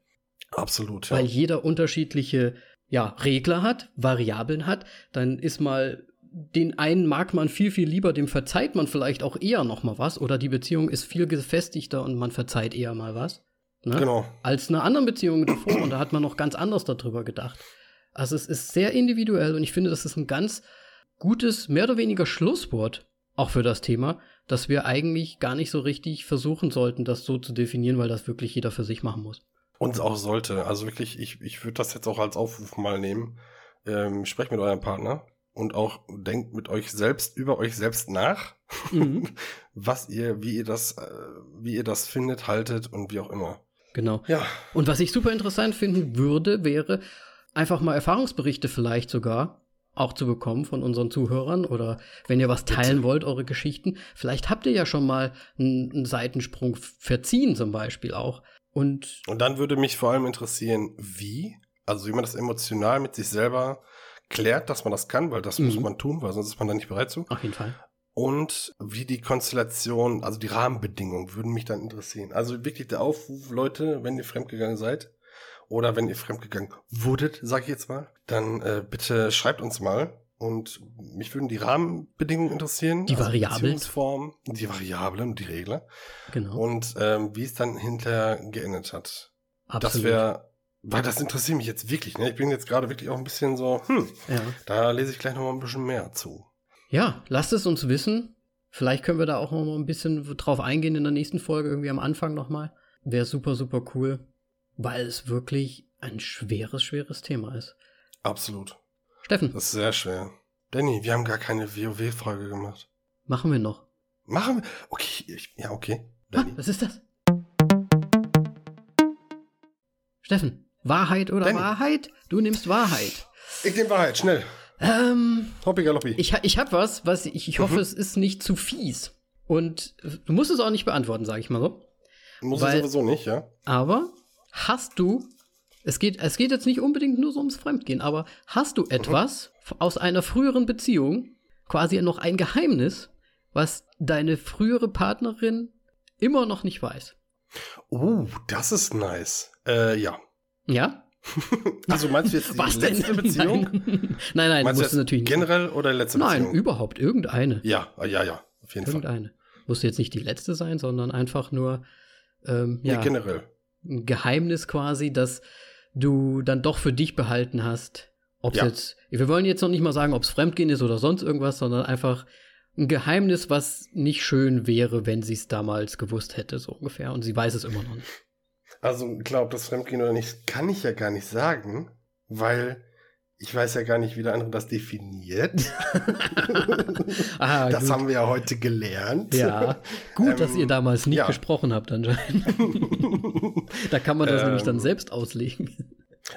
absolut. Ja. Weil jeder unterschiedliche ja, Regler hat, Variablen hat. Dann ist mal den einen mag man viel, viel lieber, dem verzeiht man vielleicht auch eher noch mal was. Oder die Beziehung ist viel gefestigter und man verzeiht eher mal was. Ne? Genau. als eine andere Beziehung davor und da hat man noch ganz anders darüber gedacht. Also es ist sehr individuell und ich finde, das ist ein ganz gutes, mehr oder weniger Schlusswort auch für das Thema, dass wir eigentlich gar nicht so richtig versuchen sollten, das so zu definieren, weil das wirklich jeder für sich machen muss. Uns auch sollte. Also wirklich, ich, ich würde das jetzt auch als Aufruf mal nehmen. Ähm, sprecht mit eurem Partner und auch denkt mit euch selbst über euch selbst nach, Mhm. [LAUGHS] was ihr, wie ihr das, äh, wie ihr das findet, haltet und wie auch immer. Genau. Ja, Und was ich super interessant finden würde, wäre einfach mal Erfahrungsberichte vielleicht sogar auch zu bekommen von unseren Zuhörern oder wenn ihr was teilen wollt, eure Geschichten. Vielleicht habt ihr ja schon mal einen, einen Seitensprung verziehen zum Beispiel auch. Und und dann würde mich vor allem interessieren, wie, also wie man das emotional mit sich selber klärt, dass man das kann, weil das muss Mhm. man tun, weil sonst ist man da nicht bereit zu. auf jeden Fall. Und wie die Konstellation, also die Rahmenbedingungen würden mich dann interessieren. Also wirklich der Aufruf, Leute, wenn ihr fremdgegangen seid oder wenn ihr fremdgegangen wurdet, sag ich jetzt mal, dann äh, bitte schreibt uns mal. Und mich würden die Rahmenbedingungen interessieren. Die also Variablen. Beziehungsform, die Variablen und die Regler. Genau. Und ähm, wie es dann hinterher geendet hat. Das Absolut. wäre, weil das interessiert mich jetzt wirklich. Ne? Ich bin jetzt gerade wirklich auch ein bisschen so, hm, ja. da lese ich gleich noch mal ein bisschen mehr zu. ja, lasst es uns wissen. Vielleicht können wir da auch noch mal ein bisschen drauf eingehen in der nächsten Folge, irgendwie am Anfang nochmal. Wäre super, super cool, weil es wirklich ein schweres, schweres Thema ist. Absolut. Steffen, Das ist sehr schwer. Danny, wir haben gar keine WoW-Folge gemacht. machen wir noch. Machen wir. Okay, ich, ja, okay. Ah, Danny. was ist das? Steffen, Wahrheit oder Danny. Wahrheit? Du nimmst Wahrheit. Ich nehme Wahrheit, schnell. Ähm, Hoppi galoppi. ich, ich hab was, was ich, ich hoffe, Mhm. es ist nicht zu fies. Und äh, du musst es auch nicht beantworten, sage ich mal so. Muss weil- sowieso nicht, ja? Aber hast du, es geht, es geht jetzt nicht unbedingt nur so ums Fremdgehen, aber hast Mhm. du etwas f- aus einer früheren Beziehung, quasi noch ein Geheimnis, was deine frühere Partnerin immer noch nicht weiß? Uh, das ist nice. Äh, ja. Ja? [LAUGHS] Also meinst du jetzt die letzte [LAUGHS] Beziehung? Nein, nein, nein Meinst du jetzt natürlich nicht. generell oder letzte Nein, Beziehung? überhaupt irgendeine. Ja, ah, ja, ja. Auf jeden Fall. Irgendeine. Muss jetzt nicht die letzte sein, sondern einfach nur ähm, Nee, ja, generell. ein Geheimnis quasi, das du dann doch für dich behalten hast. Ob Ja. jetzt, wir wollen jetzt noch nicht mal sagen, ob es Fremdgehen ist oder sonst irgendwas, sondern einfach ein Geheimnis, was nicht schön wäre, wenn sie es damals gewusst hätte, so ungefähr. Und sie weiß es immer noch nicht. Also, klar, ob das Fremdgehen oder nicht, kann ich ja gar nicht sagen, weil ich weiß ja gar nicht, wie der andere das definiert. [LAUGHS] Ah, das gut. haben wir ja heute gelernt. Ja, gut, dass Ähm, ihr damals nicht ja. gesprochen habt anscheinend. [LAUGHS] da kann man das nämlich dann Ähm, selbst auslegen.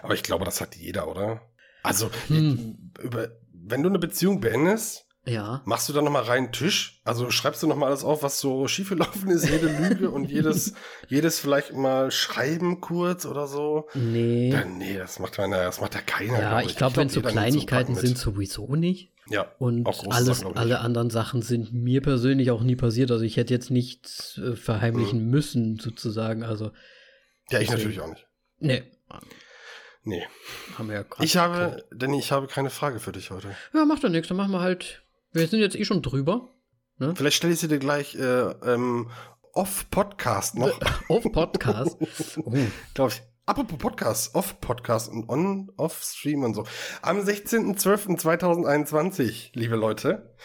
Aber ich glaube, das hat jeder, oder? Also, Hm. über, wenn du eine Beziehung beendest, Ja. machst du dann nochmal rein Tisch? Also schreibst du nochmal alles auf, was so schiefgelaufen ist, jede Lüge und jedes, [LAUGHS] jedes vielleicht mal Schreiben kurz oder so? Nee. Dann, nee, das macht man, das macht ja keiner. ja, glaub ich glaube, wenn es so Kleinigkeiten sind, sowieso nicht. Ja, Und alles, Sachen, glaub alle anderen Sachen sind mir persönlich auch nie passiert. Also ich hätte jetzt nichts äh, verheimlichen müssen, sozusagen. Also, ja, ich deswegen- natürlich auch nicht. nee, Nee. haben wir ja gerade Ich habe, Danny, ich habe keine Frage für dich heute. Ja, macht doch nichts. Dann machen wir halt. Wir sind jetzt eh schon drüber. Vielleicht stelle ich sie dir gleich äh, ähm, off-Podcast noch. [LAUGHS] Auf Podcast. [LAUGHS] oh, glaube ich. Apropos Podcast, Off-Podcast und On, Off-Stream und so. Am 16.12.2021, liebe Leute,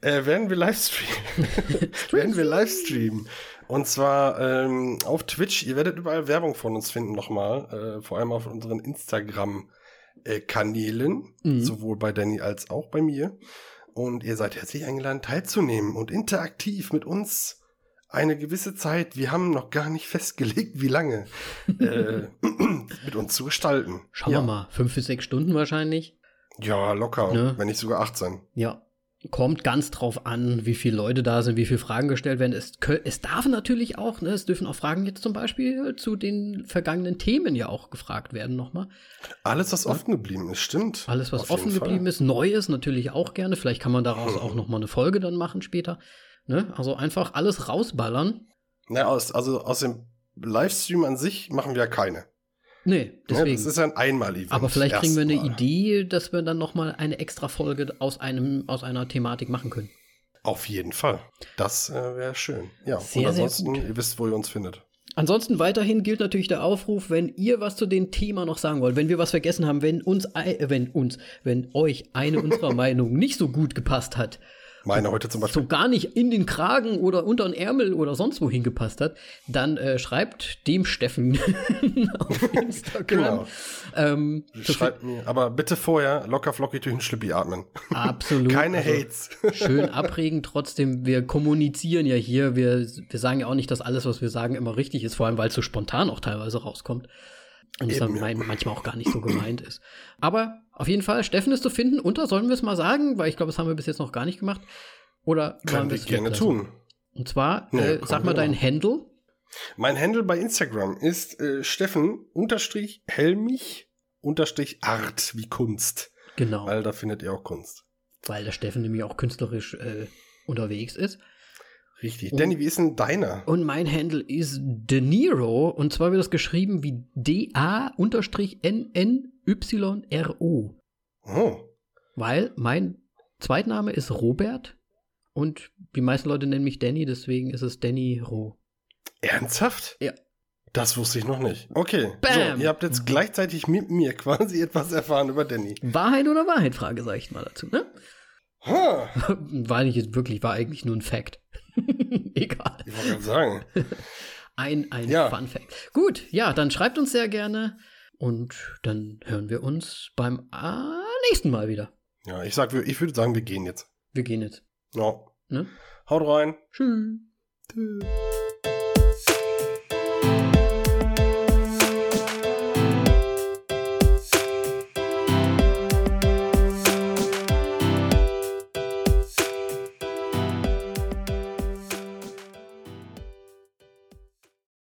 äh, werden wir Livestreamen. [LAUGHS] werden wir Livestreamen. Und zwar ähm, auf Twitch. Ihr werdet überall Werbung von uns finden nochmal. Äh, vor allem auf unseren Instagram-Kanälen. Mhm. Sowohl bei Danny als auch bei mir. Und ihr seid herzlich eingeladen, teilzunehmen und interaktiv mit uns eine gewisse Zeit, wir haben noch gar nicht festgelegt, wie lange, äh, [LAUGHS] mit uns zu gestalten. schauen ja. wir mal. Fünf bis sechs Stunden wahrscheinlich. Ja, locker, Ne? wenn nicht sogar 18. Ja. Kommt ganz drauf an, wie viele Leute da sind, wie viele Fragen gestellt werden. Es, es darf natürlich auch, ne, es dürfen auch Fragen jetzt zum Beispiel zu den vergangenen Themen ja auch gefragt werden nochmal. Alles, was offen geblieben ist, stimmt. Alles, was offen geblieben ist, Neues natürlich auch gerne. Vielleicht kann man daraus hm. auch nochmal eine Folge dann machen später. Ne? Also einfach alles rausballern. Na, aus, also aus dem Livestream an sich machen wir keine. Nee, deswegen. Ja, das ist ein Einmal-Event. Aber vielleicht kriegen wir eine Mal. Idee, dass wir dann noch mal eine extra Folge aus, einem, aus einer Thematik machen können. Auf jeden Fall. Das äh, wäre schön. Ja, sehr, und ansonsten, ihr wisst, wo ihr uns findet. Ansonsten weiterhin gilt natürlich der Aufruf, wenn ihr was zu dem Thema noch sagen wollt, wenn wir was vergessen haben, wenn uns, äh, wenn uns, wenn euch eine unserer [LAUGHS] Meinungen nicht so gut gepasst hat, meine heute zum Beispiel. So gar nicht in den Kragen oder unter den Ärmel oder sonst wo hingepasst hat, dann äh, schreibt dem Steffen [LAUGHS] auf Instagram. genau. ähm, schreibt mir, aber bitte vorher locker flockig durch den Schlippi atmen. Absolut. [LAUGHS] Keine also, Hates. [LAUGHS] schön abregen, trotzdem, wir kommunizieren ja hier, wir, wir sagen ja auch nicht, dass alles, was wir sagen, immer richtig ist, vor allem weil es so spontan auch teilweise rauskommt. Und es dann ja. manchmal auch gar nicht so gemeint ist. Aber auf jeden Fall, Steffen ist zu finden unter, sollen wir es mal sagen, weil ich glaube, das haben wir bis jetzt noch gar nicht gemacht. Oder können wir gerne tun. Und zwar, nee, äh, sag mal deinen Handle. Mein Handle bei Instagram ist äh, Steffen unterstrich Helmich unterstrich Art wie Kunst. Genau. Weil da findet ihr auch Kunst. Weil der Steffen nämlich auch künstlerisch äh, unterwegs ist. Richtig. Und, Danny, wie ist denn deiner? Und mein Handle ist De Niro. Und zwar wird das geschrieben wie D-A-N-N-Y-R-O. Oh. Weil mein Zweitname ist Robert und die meisten Leute nennen mich Danny, deswegen ist es Danny Ro. Ernsthaft? Ja. Das wusste ich noch nicht. Okay. Bam. So, ihr habt jetzt gleichzeitig mit mir quasi [LAUGHS] etwas erfahren über Danny. Wahrheit oder Wahrheit, Frage sage ich mal dazu, ne? Huh. [LAUGHS] War nicht wirklich, war eigentlich nur ein Fact. [LAUGHS] Egal. Ich wollte gerade sagen. ein ein ja. Fun Fact. Gut, ja, dann schreibt uns sehr gerne und dann hören wir uns beim äh, nächsten Mal wieder. Ja, ich sag, ich würde sagen, wir gehen jetzt. Wir gehen jetzt. Ja. Ne? Haut rein. Tschüss. Tschüss.